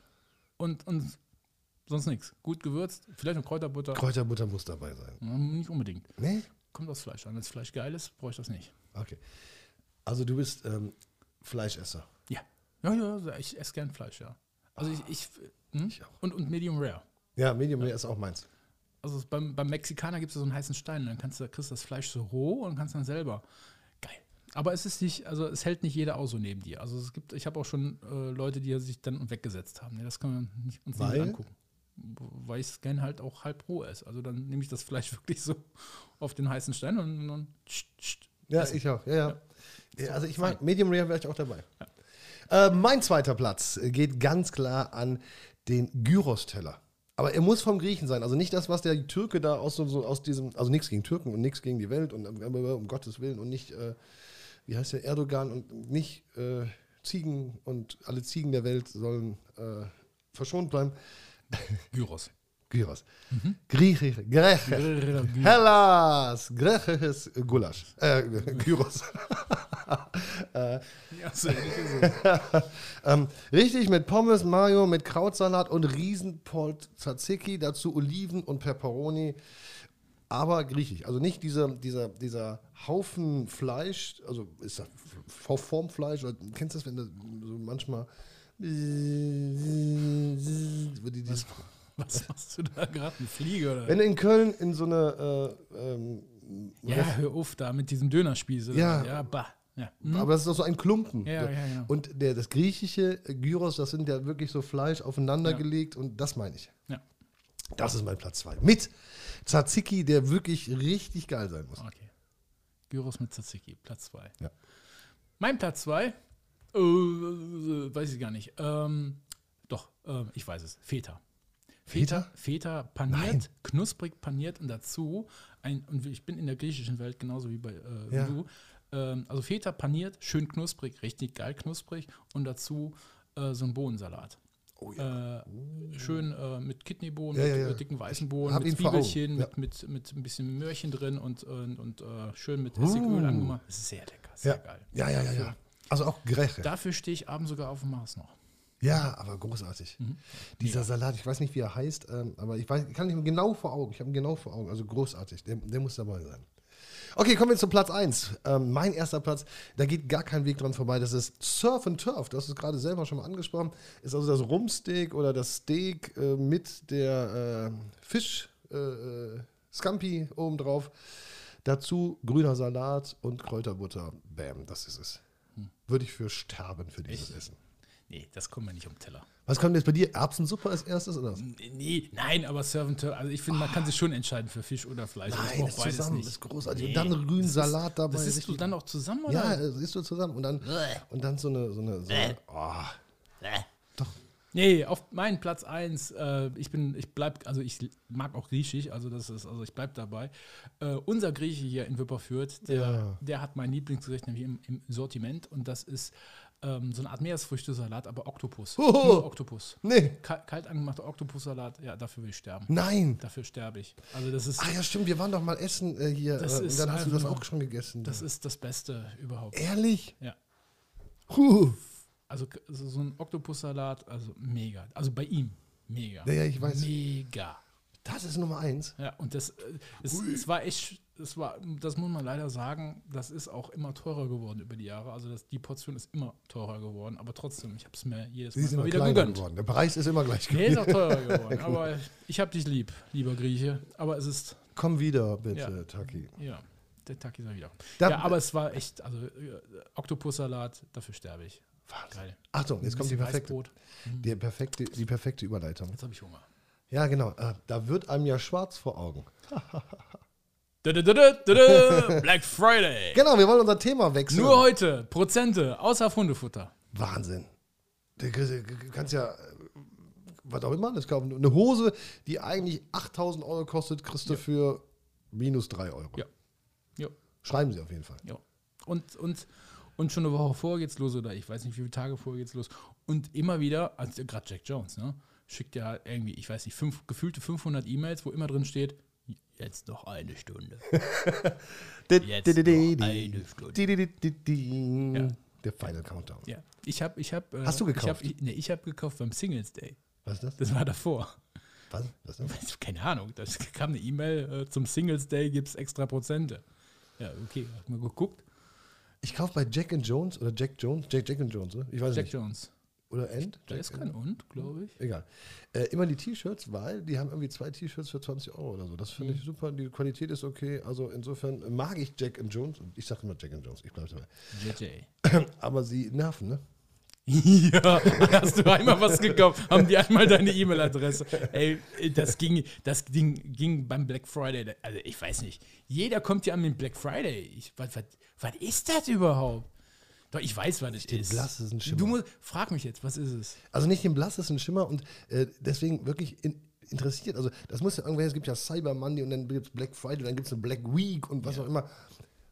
und, und sonst nichts. Gut gewürzt, vielleicht noch Kräuterbutter. Kräuterbutter muss dabei sein. Ja, nicht unbedingt. Nee? Kommt aufs Fleisch an. Wenn das Fleisch geil ist, brauche ich das nicht. Okay. Also du bist ähm, Fleischesser. Ja. Ja, ja, ich esse gern Fleisch, ja. Also ich, ich, hm? Ich auch. Und, und Medium Rare. Ja, Medium Rare ist auch meins. Also beim, beim Mexikaner gibt es so einen heißen Stein. Dann kannst du, kriegst du das Fleisch so roh und kannst dann selber. Geil. Aber es ist nicht, also es hält nicht jeder aus so neben dir. Also es gibt, ich habe auch schon äh, Leute, die sich dann weggesetzt haben. Nee, das kann man nicht, uns Weil? nicht angucken. Weil ich es gern halt auch halb roh esse. Also dann nehme ich das Fleisch [laughs] wirklich so auf den heißen Stein und dann Ja, essen. ich auch. Ja, ja. Ja. ja also ich mag Medium Rare wäre ich auch dabei. Äh, mein zweiter Platz geht ganz klar an den Gyros-Teller. Aber er muss vom Griechen sein. Also nicht das, was der Türke da aus, so, aus diesem, also nichts gegen Türken und nichts gegen die Welt und äh, um Gottes Willen und nicht, äh, wie heißt der, Erdogan und nicht äh, Ziegen und alle Ziegen der Welt sollen äh, verschont bleiben. [laughs] Gyros. Gyros. Griechische, Grieche. Hellas, griechisches Gulasch. Äh, Gyros. [laughs] [laughs] Ja, so ähnlich ist es. [laughs] ähm, richtig mit Pommes, Mayo, mit Krautsalat und Riesenport Tzatziki, dazu Oliven und Peperoni. aber griechisch. Also nicht dieser, dieser, dieser Haufen Fleisch, also ist das V-Formfleisch, oder kennst du das, wenn das so manchmal dieses- Was machst du da gerade? Eine Fliege oder? wenn du in Köln in so eine äh, ähm, ja, hör auf da mit diesem Dönerspieß. Ja. was? Ja, bah. Ja. Hm? Aber das ist doch so ein Klumpen. Ja, ja, ja. Und der, das griechische Gyros, das sind ja wirklich so Fleisch aufeinander gelegt und das meine ich. ja. Das ist mein Platz 2. Mit Tzatziki, der wirklich richtig geil sein muss. Okay. Gyros mit Tzatziki, Platz 2. Ja. Mein Platz 2, äh, weiß ich gar nicht. Ähm, doch, äh, ich weiß es. Feta. Feta? Feta paniert, Nein. knusprig paniert und dazu ein, und ich bin in der griechischen Welt genauso wie bei äh, Ja. wie du. Ähm, also Feta paniert, schön knusprig, richtig geil knusprig und dazu äh, so ein Bohnensalat. Oh ja. Äh, schön äh, mit Kidneybohnen, Ja, mit ja, äh, dicken weißen Bohnen, hab mit Zwiebelchen, mit, mit, mit ein bisschen Möhrchen drin und, und, und äh, schön mit Essigöl angemacht. Das ist sehr lecker, sehr geil. ja, ja, ja, ja. Also auch Greche. Dafür stehe ich abends sogar auf dem Mars noch. Ja, aber großartig. Mhm. Dieser Salat, ich weiß nicht, wie er heißt, ähm, aber ich weiß, ich kann ihn genau vor Augen. Ich habe ihn genau vor Augen. Also großartig. Der, der muss dabei sein. Okay, kommen wir zu Platz 1. Ähm, mein erster Platz, da geht gar kein Weg dran vorbei. Das ist Surf and Turf. Du hast es gerade selber schon mal angesprochen. Ist also das Rumpsteak oder das Steak äh, mit der äh, Fisch, äh, äh, Scampi obendrauf. Dazu grüner Salat und Kräuterbutter. Bam, das ist es. Würde ich für sterben für dieses Echt? Essen. Nee, das kommt mir nicht um den Teller. Was kommt jetzt bei dir? Erbsensuppe als erstes oder was? Nee, nein, aber Serve and Turf, also ich finde, man kann sich schon entscheiden für Fisch oder Fleisch. Nein, das ist zusammen, das ist großartig. Und dann grünen Salat dabei. Das isst du dann auch zusammen, oder? Ja, das isst du zusammen. Und dann, und dann so eine, so eine, so eine oh, doch. Nee, auf meinen Platz 1, äh, ich bin, ich bleib, also ich mag auch Griechisch, also das ist, also ich bleib dabei. Äh, unser Grieche hier in Wipperfürth, der, Ja. der hat mein Lieblingsgericht nämlich im, im Sortiment und das ist ähm, so eine Art Meeresfrüchtesalat, aber Oktopus. Nur Oktopus. Nee, Kal kalt angemachter Oktopussalat, ja, dafür will ich sterben. nein. Dafür sterbe ich. Also das ist, Ah ja, stimmt, wir waren doch mal essen äh, hier. Das äh, ist und dann hast du das auch schon gegessen. das ist das Beste überhaupt. Ehrlich? Ja. Puh. Also so so ein Oktopussalat, also mega. Also bei ihm, mega. Ja, ja, ich weiß. Mega. Das ist Nummer eins. Ja, und das, äh, es, es war echt, es war, das muss man leider sagen, das ist auch immer teurer geworden über die Jahre. Also das, die Portion ist immer teurer geworden, aber trotzdem, ich habe es mir jedes Sie ist Mal immer wieder gegönnt. geworden. Der Preis ist immer gleich [laughs] Nee, ist geblieben. auch teurer geworden, [laughs] aber ich habe dich lieb, lieber Grieche. Aber es ist, Komm wieder, bitte, Ja. Taki. ja, der Tag ist er wieder. Da- ja, aber es war echt, also äh, Oktopussalat, dafür sterbe ich. Geil. Achtung, jetzt kommt die perfekte, die perfekte, die perfekte Überleitung. Jetzt habe ich Hunger. Ja, genau. Äh, da wird einem ja schwarz vor Augen. [laughs] [laughs] Black Friday. Genau, wir wollen unser Thema wechseln. Nur heute Prozente außer Hundefutter. Wahnsinn. Du kannst ja, äh, was auch immer, das kaufen. Eine Hose, die eigentlich 8000 Euro kostet, kriegst du für minus 3 Euro. Ja. Ja. Schreiben sie auf jeden Fall. Ja. Und, und, und schon eine Woche vorher geht's los, oder ich weiß nicht, wie viele Tage vorher geht's los. Und immer wieder, also gerade Jack Jones, ne, schickt ja irgendwie, ich weiß nicht, fünf, gefühlte 500 E-Mails, wo immer drin steht, jetzt noch eine Stunde. [laughs] Jetzt noch eine Stunde. Ja. Der Final Countdown. Ja. Ich habe, ich habe. Hast du gekauft? hab, ich, nee, ich habe gekauft beim Singles Day. Was ist das? Das war davor. Was? Was das? Keine Ahnung, da kam eine E-Mail, äh, zum Singles Day gibt es extra Prozente. Ja, okay, hab mal geguckt. Ich kaufe bei Jack and Jones oder Jack Jones, Jack, Jack and Jones, oder? Ich weiß Jack nicht. Jones. Oder End? Da ist kein Und, glaube ich. Egal. Äh, immer die T-Shirts, weil die haben irgendwie zwei T-Shirts für 20 Euro oder so. Das finde Mhm. ich super. Die Qualität ist okay. Also insofern mag ich Jack and Jones. Ich sage immer Jack and Jones. Ich bleibe dabei. JJ. [clears throat] Aber sie nerven, ne? [laughs] Ja, hast du einmal was gekauft, haben die einmal deine E-Mail-Adresse. Ey, das ging, das Ding ging beim Black Friday. Also ich weiß nicht. Jeder kommt ja an den Black Friday. Ich, was, was, was ist das überhaupt? Doch, ich weiß, was das ist. blassesten Schimmer. Du musst, frag mich jetzt, was ist es? Also nicht den blassesten Schimmer und äh, deswegen wirklich in, interessiert. Also das muss ja irgendwer, es gibt ja Cyber Monday und dann gibt es Black Friday, dann gibt es eine Black Week und was auch immer.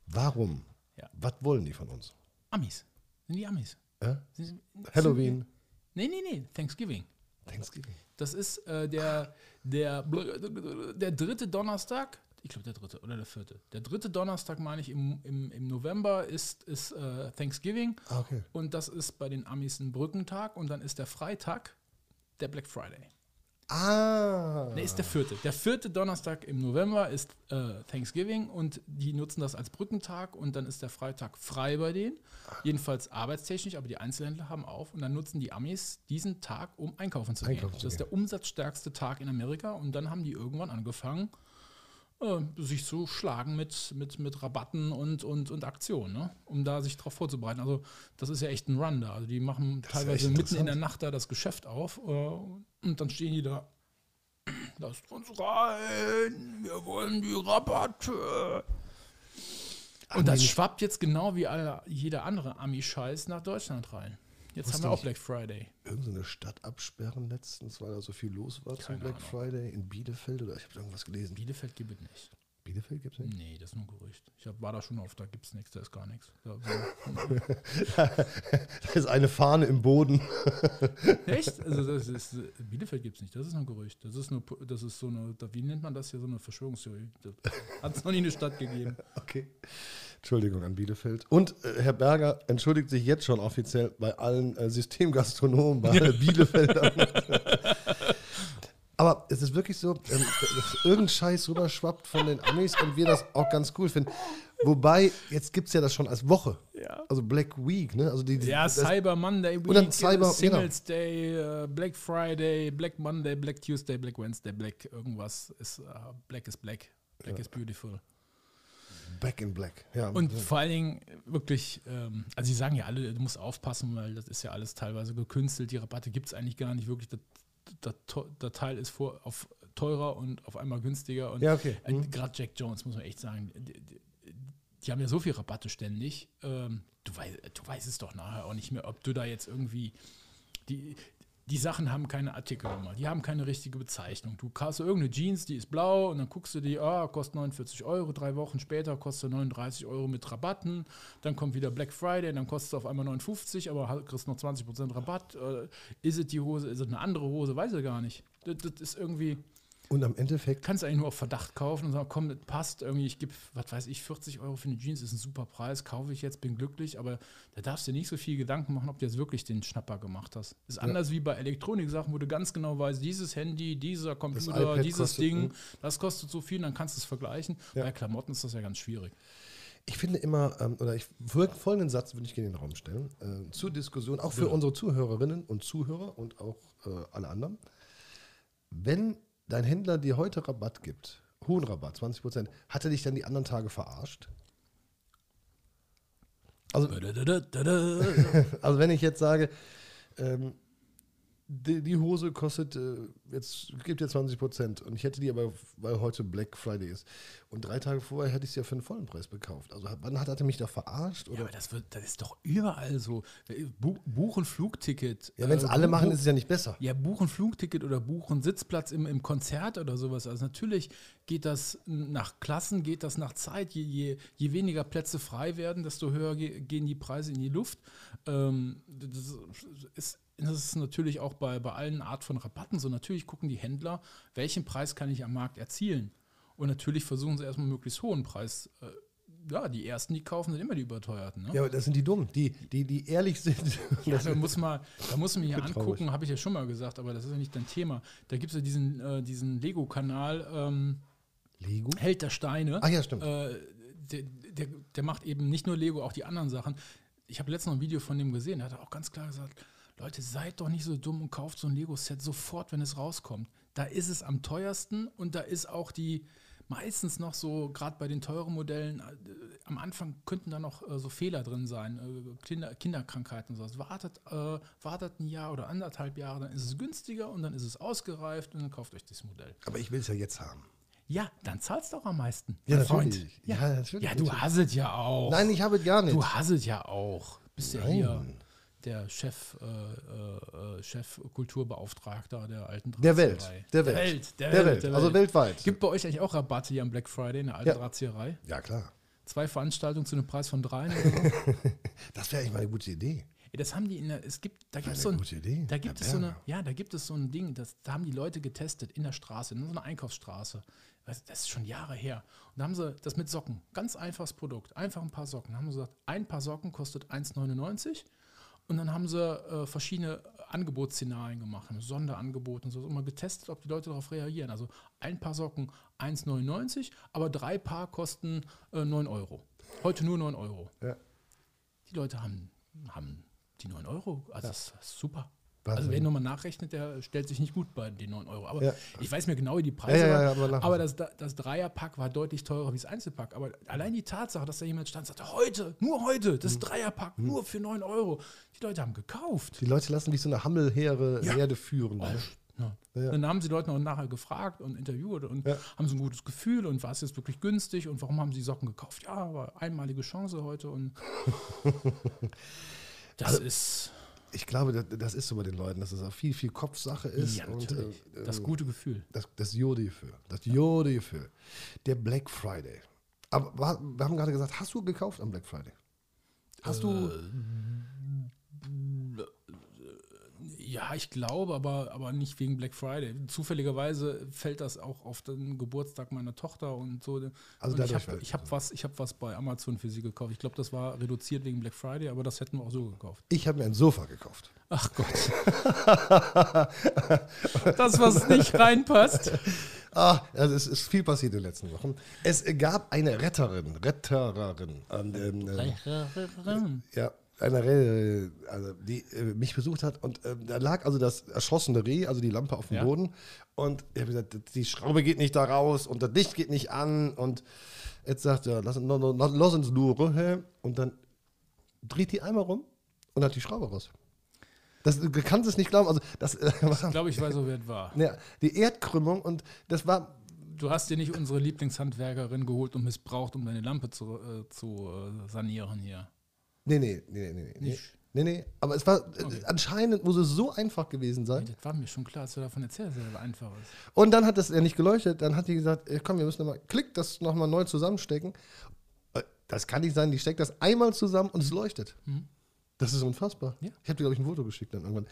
Warum? Ja. Was wollen die von uns? Amis. Sind die Amis? Ja? Sind- Halloween, Nee, nee, nee. Thanksgiving. Thanksgiving. Das ist äh, der, der, der dritte Donnerstag, ich glaube der dritte oder der vierte. Der dritte Donnerstag, meine ich, im, im, im November ist, ist äh, Thanksgiving. Ah, okay. Und das ist bei den Amis ein Brückentag und dann ist der Freitag der Black Friday. Ah. Ne, ist der vierte. Der vierte Donnerstag im November ist äh, Thanksgiving und die nutzen das als Brückentag und dann ist der Freitag frei bei denen. Jedenfalls arbeitstechnisch, aber die Einzelhändler haben auf und dann nutzen die Amis diesen Tag, um einkaufen zu Einkaufen gehen. zu Das ist gehen. der umsatzstärkste Tag in Amerika und dann haben die irgendwann angefangen, äh, sich zu schlagen mit, mit, mit Rabatten und, und, und Aktionen, ne? um da sich darauf vorzubereiten. Also das ist ja echt ein Run da. Also die machen ist teilweise mitten in der Nacht da das Geschäft auf äh, und dann stehen die da. Lasst uns rein, wir wollen die Rabatte. Und das schwappt jetzt genau wie alle, jeder andere Ami-Scheiß nach Deutschland rein. Jetzt haben wir auch. Black Friday. Irgendeine Stadt absperren letztens, weil da so viel los war zum Keine Black Ahnung. Friday in Bielefeld oder ich habe irgendwas gelesen. Bielefeld gibt es nicht. Bielefeld gibt es nicht? Nee, das ist nur ein Gerücht. Ich hab, war da schon oft, da gibt es nichts, da ist gar nichts. Da, [laughs] Da ist eine Fahne im Boden. [laughs] Echt? Also das ist, Bielefeld gibt es nicht, das ist nur ein Gerücht. Das ist, nur, das ist so eine, wie nennt man das hier, so eine Verschwörungstheorie. Hat es noch nie eine Stadt gegeben. [laughs] Okay. Entschuldigung an Bielefeld. Und äh, Herr Berger entschuldigt sich jetzt schon offiziell bei allen äh, Systemgastronomen, bei allen Bielefeldern. Aber es ist wirklich so, ähm, dass irgendein Scheiß rüberschwappt von den Amis und wir das auch ganz cool finden. Wobei, jetzt gibt es ja das schon als Woche. Ja. Also Black Week, ne? Also die, die, Ja, Cyber Monday Week, dann Cyber- Singles Day, äh, Black Friday, Black Monday, Black Tuesday, Black Wednesday, Black irgendwas ist, äh, Black is Black, Black is beautiful. Back in Black. Ja, Und ja. vor allen Dingen wirklich, ähm, also sie sagen ja alle, du musst aufpassen, weil das ist ja alles teilweise gekünstelt, die Rabatte gibt es eigentlich gar nicht wirklich. Das, to- der Teil ist vor, auf teurer und auf einmal günstiger. Und Ja, okay. äh, Mhm. gerade Jack Jones, muss man echt sagen, die, die, die haben ja so viel Rabatte ständig. Ähm, du, weißt, du weißt es doch nachher auch nicht mehr, ob du da jetzt irgendwie die, die Sachen haben keine Artikelnummer, die haben keine richtige Bezeichnung. Du kaufst irgendeine Jeans, die ist blau und dann guckst du die, ah, kostet 49 Euro, drei Wochen später kostet 39 Euro mit Rabatten, dann kommt wieder Black Friday, dann kostet es auf einmal 59, aber halt kriegst noch 20% Rabatt. Äh, ist es die Hose, ist es eine andere Hose, weiß ich gar nicht. Das, das ist irgendwie, Und am Endeffekt, kannst du eigentlich nur auf Verdacht kaufen und sagen, komm, das passt irgendwie, ich gebe, was weiß ich, 40 Euro für eine Jeans, ist ein super Preis, kaufe ich jetzt, bin glücklich, aber da darfst du dir nicht so viel Gedanken machen, ob du jetzt wirklich den Schnapper gemacht hast. Ist anders wie bei Elektronik-Sachen, wo du ganz genau weißt, dieses Handy, dieser Computer, dieses Ding, hm. das kostet so viel, dann kannst du es vergleichen. Ja. Bei Klamotten ist das ja ganz schwierig. ich finde immer, ähm, oder ich fol- folgenden Satz würde ich gerne in den Raum stellen, äh, zur Diskussion, auch für unsere Zuhörerinnen und Zuhörer und auch äh, alle anderen. Wenn dein Händler dir heute Rabatt gibt, hohen Rabatt, 20 Prozent, hat er dich dann die anderen Tage verarscht? Also, [laughs] also wenn ich jetzt sage, ähm, die, die Hose kostet, äh, jetzt gibt dir 20 Prozent und ich hätte die aber, weil heute Black Friday ist und drei Tage vorher hätte ich sie ja für einen vollen Preis gekauft. Also hat- wann hat er mich da verarscht? Ja, Oder? aber das, wird, das ist doch überall so. Bu- Buchen Flugticket. Ja, wenn es äh, alle machen, ist es ja nicht besser. Ja, buchen Flugticket oder buchen Sitzplatz im, im Konzert oder sowas. Also natürlich geht das nach Klassen, geht das nach Zeit. Je, je, je weniger Plätze frei werden, desto höher ge gehen die Preise in die Luft. Ähm, das, ist, das ist natürlich auch bei, bei allen Art von Rabatten so. Natürlich gucken die Händler, welchen Preis kann ich am Markt erzielen. Und natürlich versuchen sie erstmal einen möglichst hohen Preis. Äh, ja, die ersten, die kaufen, sind immer die überteuerten. Ne? Ja, aber das sind die Dummen, die, die, die ehrlich sind. Ja, [laughs] da muss man, da muss man hier [laughs] angucken, habe ich ja schon mal gesagt, aber das ist ja nicht dein Thema. Da gibt es ja diesen, äh, diesen Lego-Kanal, ähm, Lego? Held der Steine. Ach ja, stimmt. Äh, der, der, der macht eben nicht nur Lego, auch die anderen Sachen. Ich habe letztens noch ein Video von dem gesehen, der hat auch ganz klar gesagt, Leute, seid doch nicht so dumm und kauft so ein Lego-Set sofort, wenn es rauskommt. Da ist es am teuersten und da ist auch die, meistens noch so, gerade bei den teuren Modellen, äh, am Anfang könnten da noch äh, so Fehler drin sein, äh, Kinder, Kinderkrankheiten und sowas. Wartet, äh, wartet ein Jahr oder anderthalb Jahre, dann ist es günstiger und dann ist es ausgereift und dann kauft euch das Modell. Aber ich will es ja jetzt haben. Ja, dann zahlst du auch am meisten. Ja, natürlich. Ja, Ja, natürlich, ja, du es ja auch. Nein, ich habe es gar nicht. Du hast es ja auch. Bist ja Nein. hier der Chef, äh, äh, äh, Chefkulturbeauftragter der alten Der Welt. Drahtzieherei. Der Welt. Der, Der Welt. Welt. Also weltweit. Gibt bei euch eigentlich auch Rabatte hier am Black Friday in der alten Ja. Drahtzieherei? Ja, klar. Zwei Veranstaltungen zu einem Preis von dreien so? [laughs] Das wäre eigentlich mal eine gute Idee. Das haben die in der, es gibt, da gibt es so ein, gute Idee. da gibt Ja, es so eine, ja, da gibt es so ein Ding, das, da haben die Leute getestet in der Straße, in so einer Einkaufsstraße. Das das ist schon Jahre her. Und da haben sie das mit Socken, ganz einfaches Produkt, einfach ein paar Socken. Da haben sie gesagt, ein paar Socken kostet 1,99 und dann haben sie äh, verschiedene Angebotsszenarien gemacht, haben Sonderangebote und so, immer getestet, ob die Leute darauf reagieren. Also ein Paar Socken 1,99, aber drei Paar kosten äh, 9 Euro. Heute nur 9 Euro. Ja. Die Leute haben, haben die 9 Euro. Also das ist super. Wahnsinn. Also wer nochmal nachrechnet, der stellt sich nicht gut bei den 9 Euro. Aber Ja. ich weiß mir genau, wie die Preise Ja, ja, waren. aber aber das, das Dreierpack war deutlich teurer wie das Einzelpack. Aber allein die Tatsache, dass da jemand stand und sagte, heute, nur heute, Mhm. das Dreierpack, nur für 9 Euro. Die Leute haben gekauft. Die Leute lassen dich so eine Hammelherde Ja. Herde führen. ne? Ja. Ja. Dann haben sie Leute noch nachher gefragt und interviewt und Ja. haben so ein gutes Gefühl und war es jetzt wirklich günstig und warum haben sie die Socken gekauft? Ja, aber einmalige Chance heute und [laughs] das Also ist Ich glaube, das, das ist so bei den Leuten, dass es auch viel, viel Kopfsache ist. ja und, äh, das ähm, gute Gefühl. Das, das Jode-Gefühl. Das Jode-Gefühl. Der Black Friday. Aber wir haben gerade gesagt, hast du gekauft am Black Friday? Hast du. Ja, ich glaube, aber, aber nicht wegen Black Friday. Zufälligerweise fällt das auch auf den Geburtstag meiner Tochter und so. Also und ich habe ich hab was, ich hab was bei Amazon für sie gekauft. Ich glaube, das war reduziert wegen Black Friday, aber das hätten wir auch so gekauft. Ich habe mir ein Sofa gekauft. Ach Gott. [laughs] das, was nicht reinpasst. [laughs] Ah, also es ist viel passiert in den letzten Wochen. Es gab eine Retterin, Rettererin, ähm, ähm, äh, ja, eine Re also die äh, mich besucht hat und ähm, da lag also das erschossene Reh, also die Lampe auf dem Ja. Boden und ich habe gesagt, die Schraube geht nicht da raus und das Licht geht nicht an und jetzt sagt er, lass, no, no, no, lass uns nur und dann dreht die einmal rum und hat die Schraube raus. Das, du kannst es nicht glauben, also das äh, [laughs] Ich glaube, ich weiß, so wer es war. ja, die Erdkrümmung und das war Du hast dir nicht unsere Lieblingshandwerkerin geholt und missbraucht, um deine Lampe zu, äh, zu äh, sanieren hier. Nee, nee, nee, nee, nee. Nee, Nicht? nee, nee. Aber es war äh, anscheinend muss es so einfach gewesen sein. Das war mir schon klar, dass du davon erzählst, dass es einfach ist. Und dann hat das ja nicht geleuchtet. Dann hat die gesagt, äh, komm, wir müssen nochmal, klick, das nochmal neu zusammenstecken. Äh, Das kann nicht sein, die steckt das einmal zusammen und es leuchtet. Das ist unfassbar. Mhm. Ja. Ich habe dir, glaube ich, ein Foto geschickt dann irgendwann.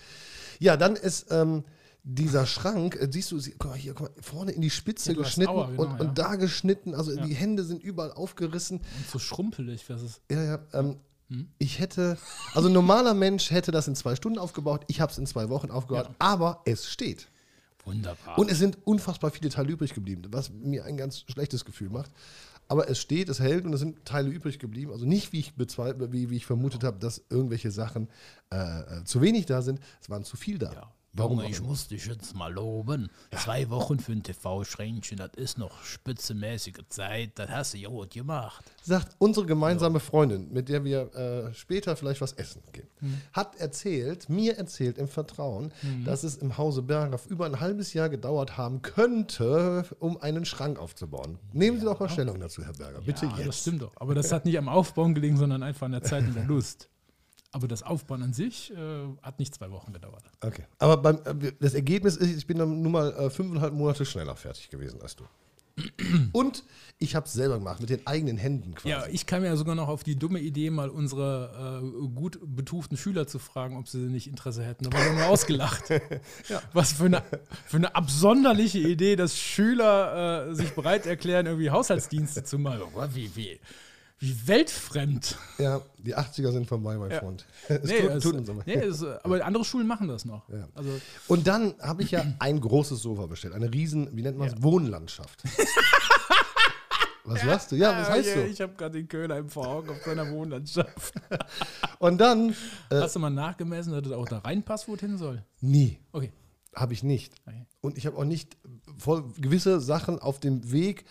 Ja, dann ist ähm, dieser Schrank, äh, siehst du, sie, guck mal hier, guck mal, vorne in die Spitze Ja, geschnitten Aua, genau, und, ja. und da geschnitten. Also die Hände sind überall aufgerissen. Und so schrumpelig, was ist. Ja, ja. Ähm, Hm? Ich hätte, also ein normaler Mensch hätte das in zwei Stunden aufgebaut. Ich habe es in zwei Wochen aufgebaut. Ja. Aber es steht. Wunderbar. Und es sind unfassbar viele Teile übrig geblieben, was mir ein ganz schlechtes Gefühl macht. Aber es steht, es hält und es sind Teile übrig geblieben. Also nicht, wie ich bezweifle, wie, wie ich vermutet habe, dass irgendwelche Sachen äh, äh, zu wenig da sind. Es waren zu viel da. ja. Warum Junge, ich muss dich jetzt mal loben. Zwei Wochen für ein TV-Schränkchen, das ist noch spitzenmäßige Zeit. Das hast du ja gut gemacht. sagt unsere gemeinsame Freundin, mit der wir äh, später vielleicht was essen gehen, hat erzählt, mir erzählt im Vertrauen, dass es im Hause Berger über ein halbes Jahr gedauert haben könnte, um einen Schrank aufzubauen. Nehmen Sie doch mal Stellung dazu, Herr Berger. Bitte ja, das jetzt. stimmt doch. Aber das hat nicht am Aufbauen gelegen, sondern einfach an der Zeit und der [laughs] Lust. Aber das Aufbauen an sich äh, hat nicht zwei Wochen gedauert. Okay. Aber beim, äh, das Ergebnis ist, ich bin dann nur mal äh, fünfeinhalb Monate schneller fertig gewesen als du. [clears throat] Und ich habe es selber gemacht, mit den eigenen Händen quasi. Ja, ich kam ja sogar noch auf die dumme Idee, mal unsere äh, gut betuften Schüler zu fragen, ob sie nicht Interesse hätten. Da wurde nur ausgelacht. [laughs] Was für eine, für eine absonderliche Idee, dass Schüler äh, sich bereit erklären, irgendwie Haushaltsdienste zu machen. Wie, wie, wie weltfremd. Ja, die 80er sind vorbei, mein Ja. Freund. [laughs] Es Nee, tut, es- tut uns aber. nee, es, aber andere Schulen machen das noch. Ja. Also, Und dann habe ich ja ein großes Sofa bestellt. Eine riesen, wie nennt man es? Ja. Wohnlandschaft. [laughs] Was machst du? Ja, was heißt ja, so? Ich habe gerade den Köhler im Augen auf seiner Wohnlandschaft. [laughs] Und dann, äh, Hast du mal nachgemessen, dass das auch da reinpasst, wo es hin soll? nie, Okay. habe ich nicht. Okay. Und ich habe auch nicht gewisse Sachen auf dem Weg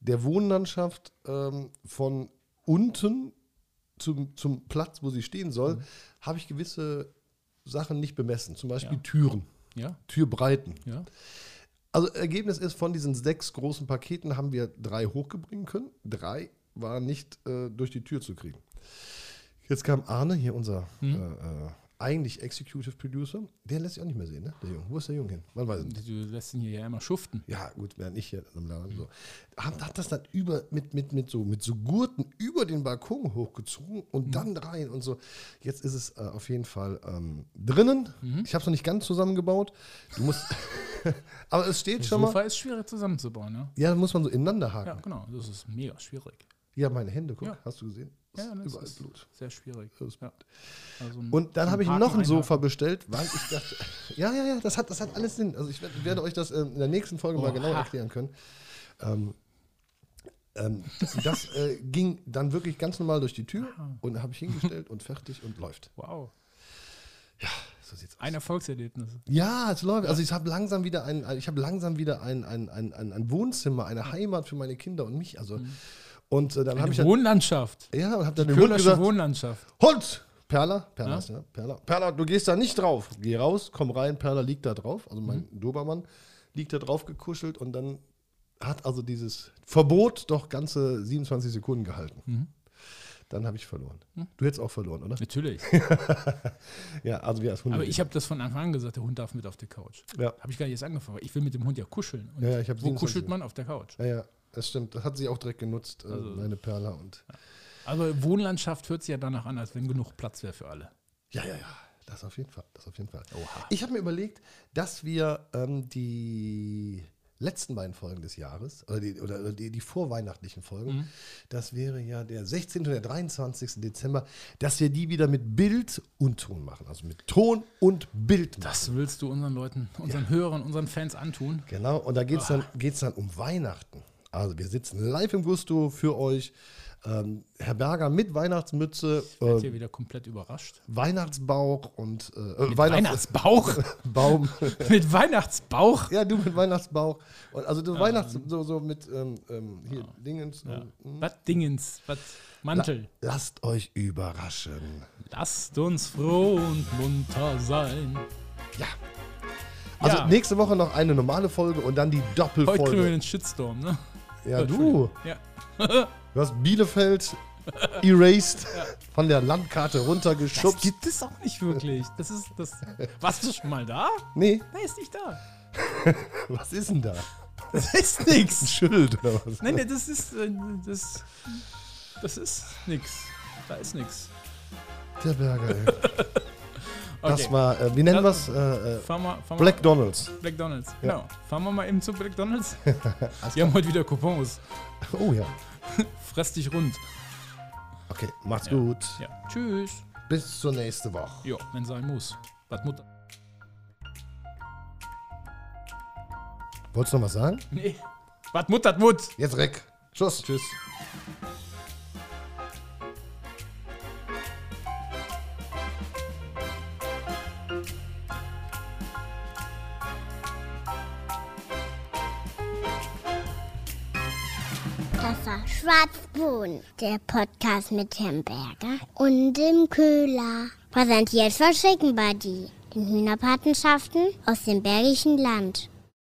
der Wohnlandschaft ähm, von unten zum, zum Platz, wo sie stehen soll, Mhm. habe ich gewisse Sachen nicht bemessen. Zum Beispiel Ja. Türen, Ja, Türbreiten. ja. Also Ergebnis ist, von diesen sechs großen Paketen haben wir drei hochgebringen können. Drei waren nicht äh, durch die Tür zu kriegen. Jetzt kam Arne, hier unser Hm? äh, äh, eigentlich Executive Producer. Der lässt sich auch nicht mehr sehen, ne? Der Junge. Wo ist der Junge hin? Man weiß nicht. Du lässt ihn hier ja immer schuften. Ja, gut, während ich hier am Laden so. Hat, hat das dann über, mit, mit, mit, so, mit so Gurten über den Balkon hochgezogen und Mhm. dann rein und so. Jetzt ist es äh, auf jeden Fall ähm, drinnen. Mhm. Ich habe es noch nicht ganz zusammengebaut. Du musst. [laughs] Aber es steht Das schon mal. Sofa ist schwierig zusammenzubauen, ne? Ja, da muss man so ineinander haken. Ja, genau. Das ist mega schwierig. Ja, meine Hände, guck, Ja. hast du gesehen? Ja, das überall ist Blut. sehr schwierig. Ja. Also Und dann habe ich noch ein einhaken. Sofa bestellt, weil ich dachte, [laughs] ja, ja, ja, das hat, das hat alles Sinn. Also ich werd- werde euch das ähm, in der nächsten Folge mal Oha. genauer erklären können. Ähm, ähm, das äh, ging dann wirklich ganz normal durch die Tür und habe ich hingestellt und fertig und läuft. Wow. So sieht's aus. Ein Erfolgserlebnis. Ja, es läuft. Also ich habe langsam wieder ein, ich habe langsam wieder ein, ein, ein, ein, ein Wohnzimmer, eine Heimat für meine Kinder und mich. Also und äh, dann habe ich dann, Wohnlandschaft. ja und habe dann dem Hund gesagt, Wohnlandschaft. Hund! Perla, Perla, Ja? ist ja, Perla, Perla, du gehst da nicht drauf. Geh raus, komm rein, Perla liegt da drauf. Also mein Dobermann liegt da drauf gekuschelt und dann hat also dieses Verbot doch ganze 27 Sekunden gehalten. Dann habe ich verloren. Du hättest auch verloren, oder? Natürlich. [laughs] Ja, also wir als Hunde. Aber ich habe das von Anfang an gesagt, der Hund darf mit auf die Couch. Ja. Habe ich gar nicht erst angefangen. Ich will mit dem Hund ja kuscheln. Und Ja, ich wo 27 kuschelt man? Auf der Couch. ja, ja, das stimmt. Das hat sie auch direkt genutzt, äh, Also- meine Perla. Und Aber Wohnlandschaft hört sich ja danach an, als wenn genug Platz wäre für alle. ja, ja, ja, das auf jeden Fall. Das auf jeden Fall. Oha. Ich habe mir überlegt, dass wir ähm, die letzten beiden Folgen des Jahres, oder die, oder die, die vorweihnachtlichen Folgen, Mhm. das wäre ja der 16. und der 23. Dezember, dass wir die wieder mit Bild und Ton machen. Also mit Ton und Bild machen. Das willst du unseren Leuten, unseren Hörern, unseren Fans antun? Genau, und da geht es dann, geht's dann um Weihnachten. Also wir sitzen live im Gusto für euch. Ähm, Herr Berger mit Weihnachtsmütze, Ich werde äh, hier wieder komplett überrascht. Weihnachtsbauch und äh, äh, Mit Weihnachts Weihnachtsbauch? [laughs] Baum. [laughs] mit Weihnachtsbauch? ja, du mit Weihnachtsbauch. Und also du Weihnachts, so, so mit ähm, ähm, hier Dingens. ähm, Was Dingens? Was Mantel? Lasst euch überraschen. Lasst uns froh und munter sein. Ja. Also Ja. nächste Woche noch eine normale Folge und dann die Heute kriegen wir Doppelfolge. den Shitstorm, ne? Ja, du. Ja. [laughs] Du hast Bielefeld [laughs] erased, von der Landkarte Das runtergeschubst. gibt es auch nicht wirklich. Das ist das. [laughs] Warst du schon mal da? Nee, Nein, ist nicht da. was ist denn da? Das ist nix. Ein Schild oder was? Nein, nein, das ist. äh, Das, das ist nix. Da ist nix. Der Berger, ey. Das war, äh, wie nennen wir es? Äh, äh, wir, fahren Black Donalds. wir McDonalds. Ja. Genau. Fahren wir mal eben zu McDonalds. [laughs] Wir haben heute wieder Coupons. Oh ja. [laughs] Fress dich rund. Okay, macht's Ja. gut. Ja. Tschüss. Bis zur nächsten Woche. Ja, wenn sein muss. Was Mutter. Wolltest du noch was sagen? Nee. Was Mut hat Mut. Jetzt weg. Tschüss. Tschüss. War Schwarzbohnen, der Podcast mit Herrn Berger und dem Köhler. Präsentiert von Chicken Buddy, den Hühnerpatenschaften aus dem Bergischen Land.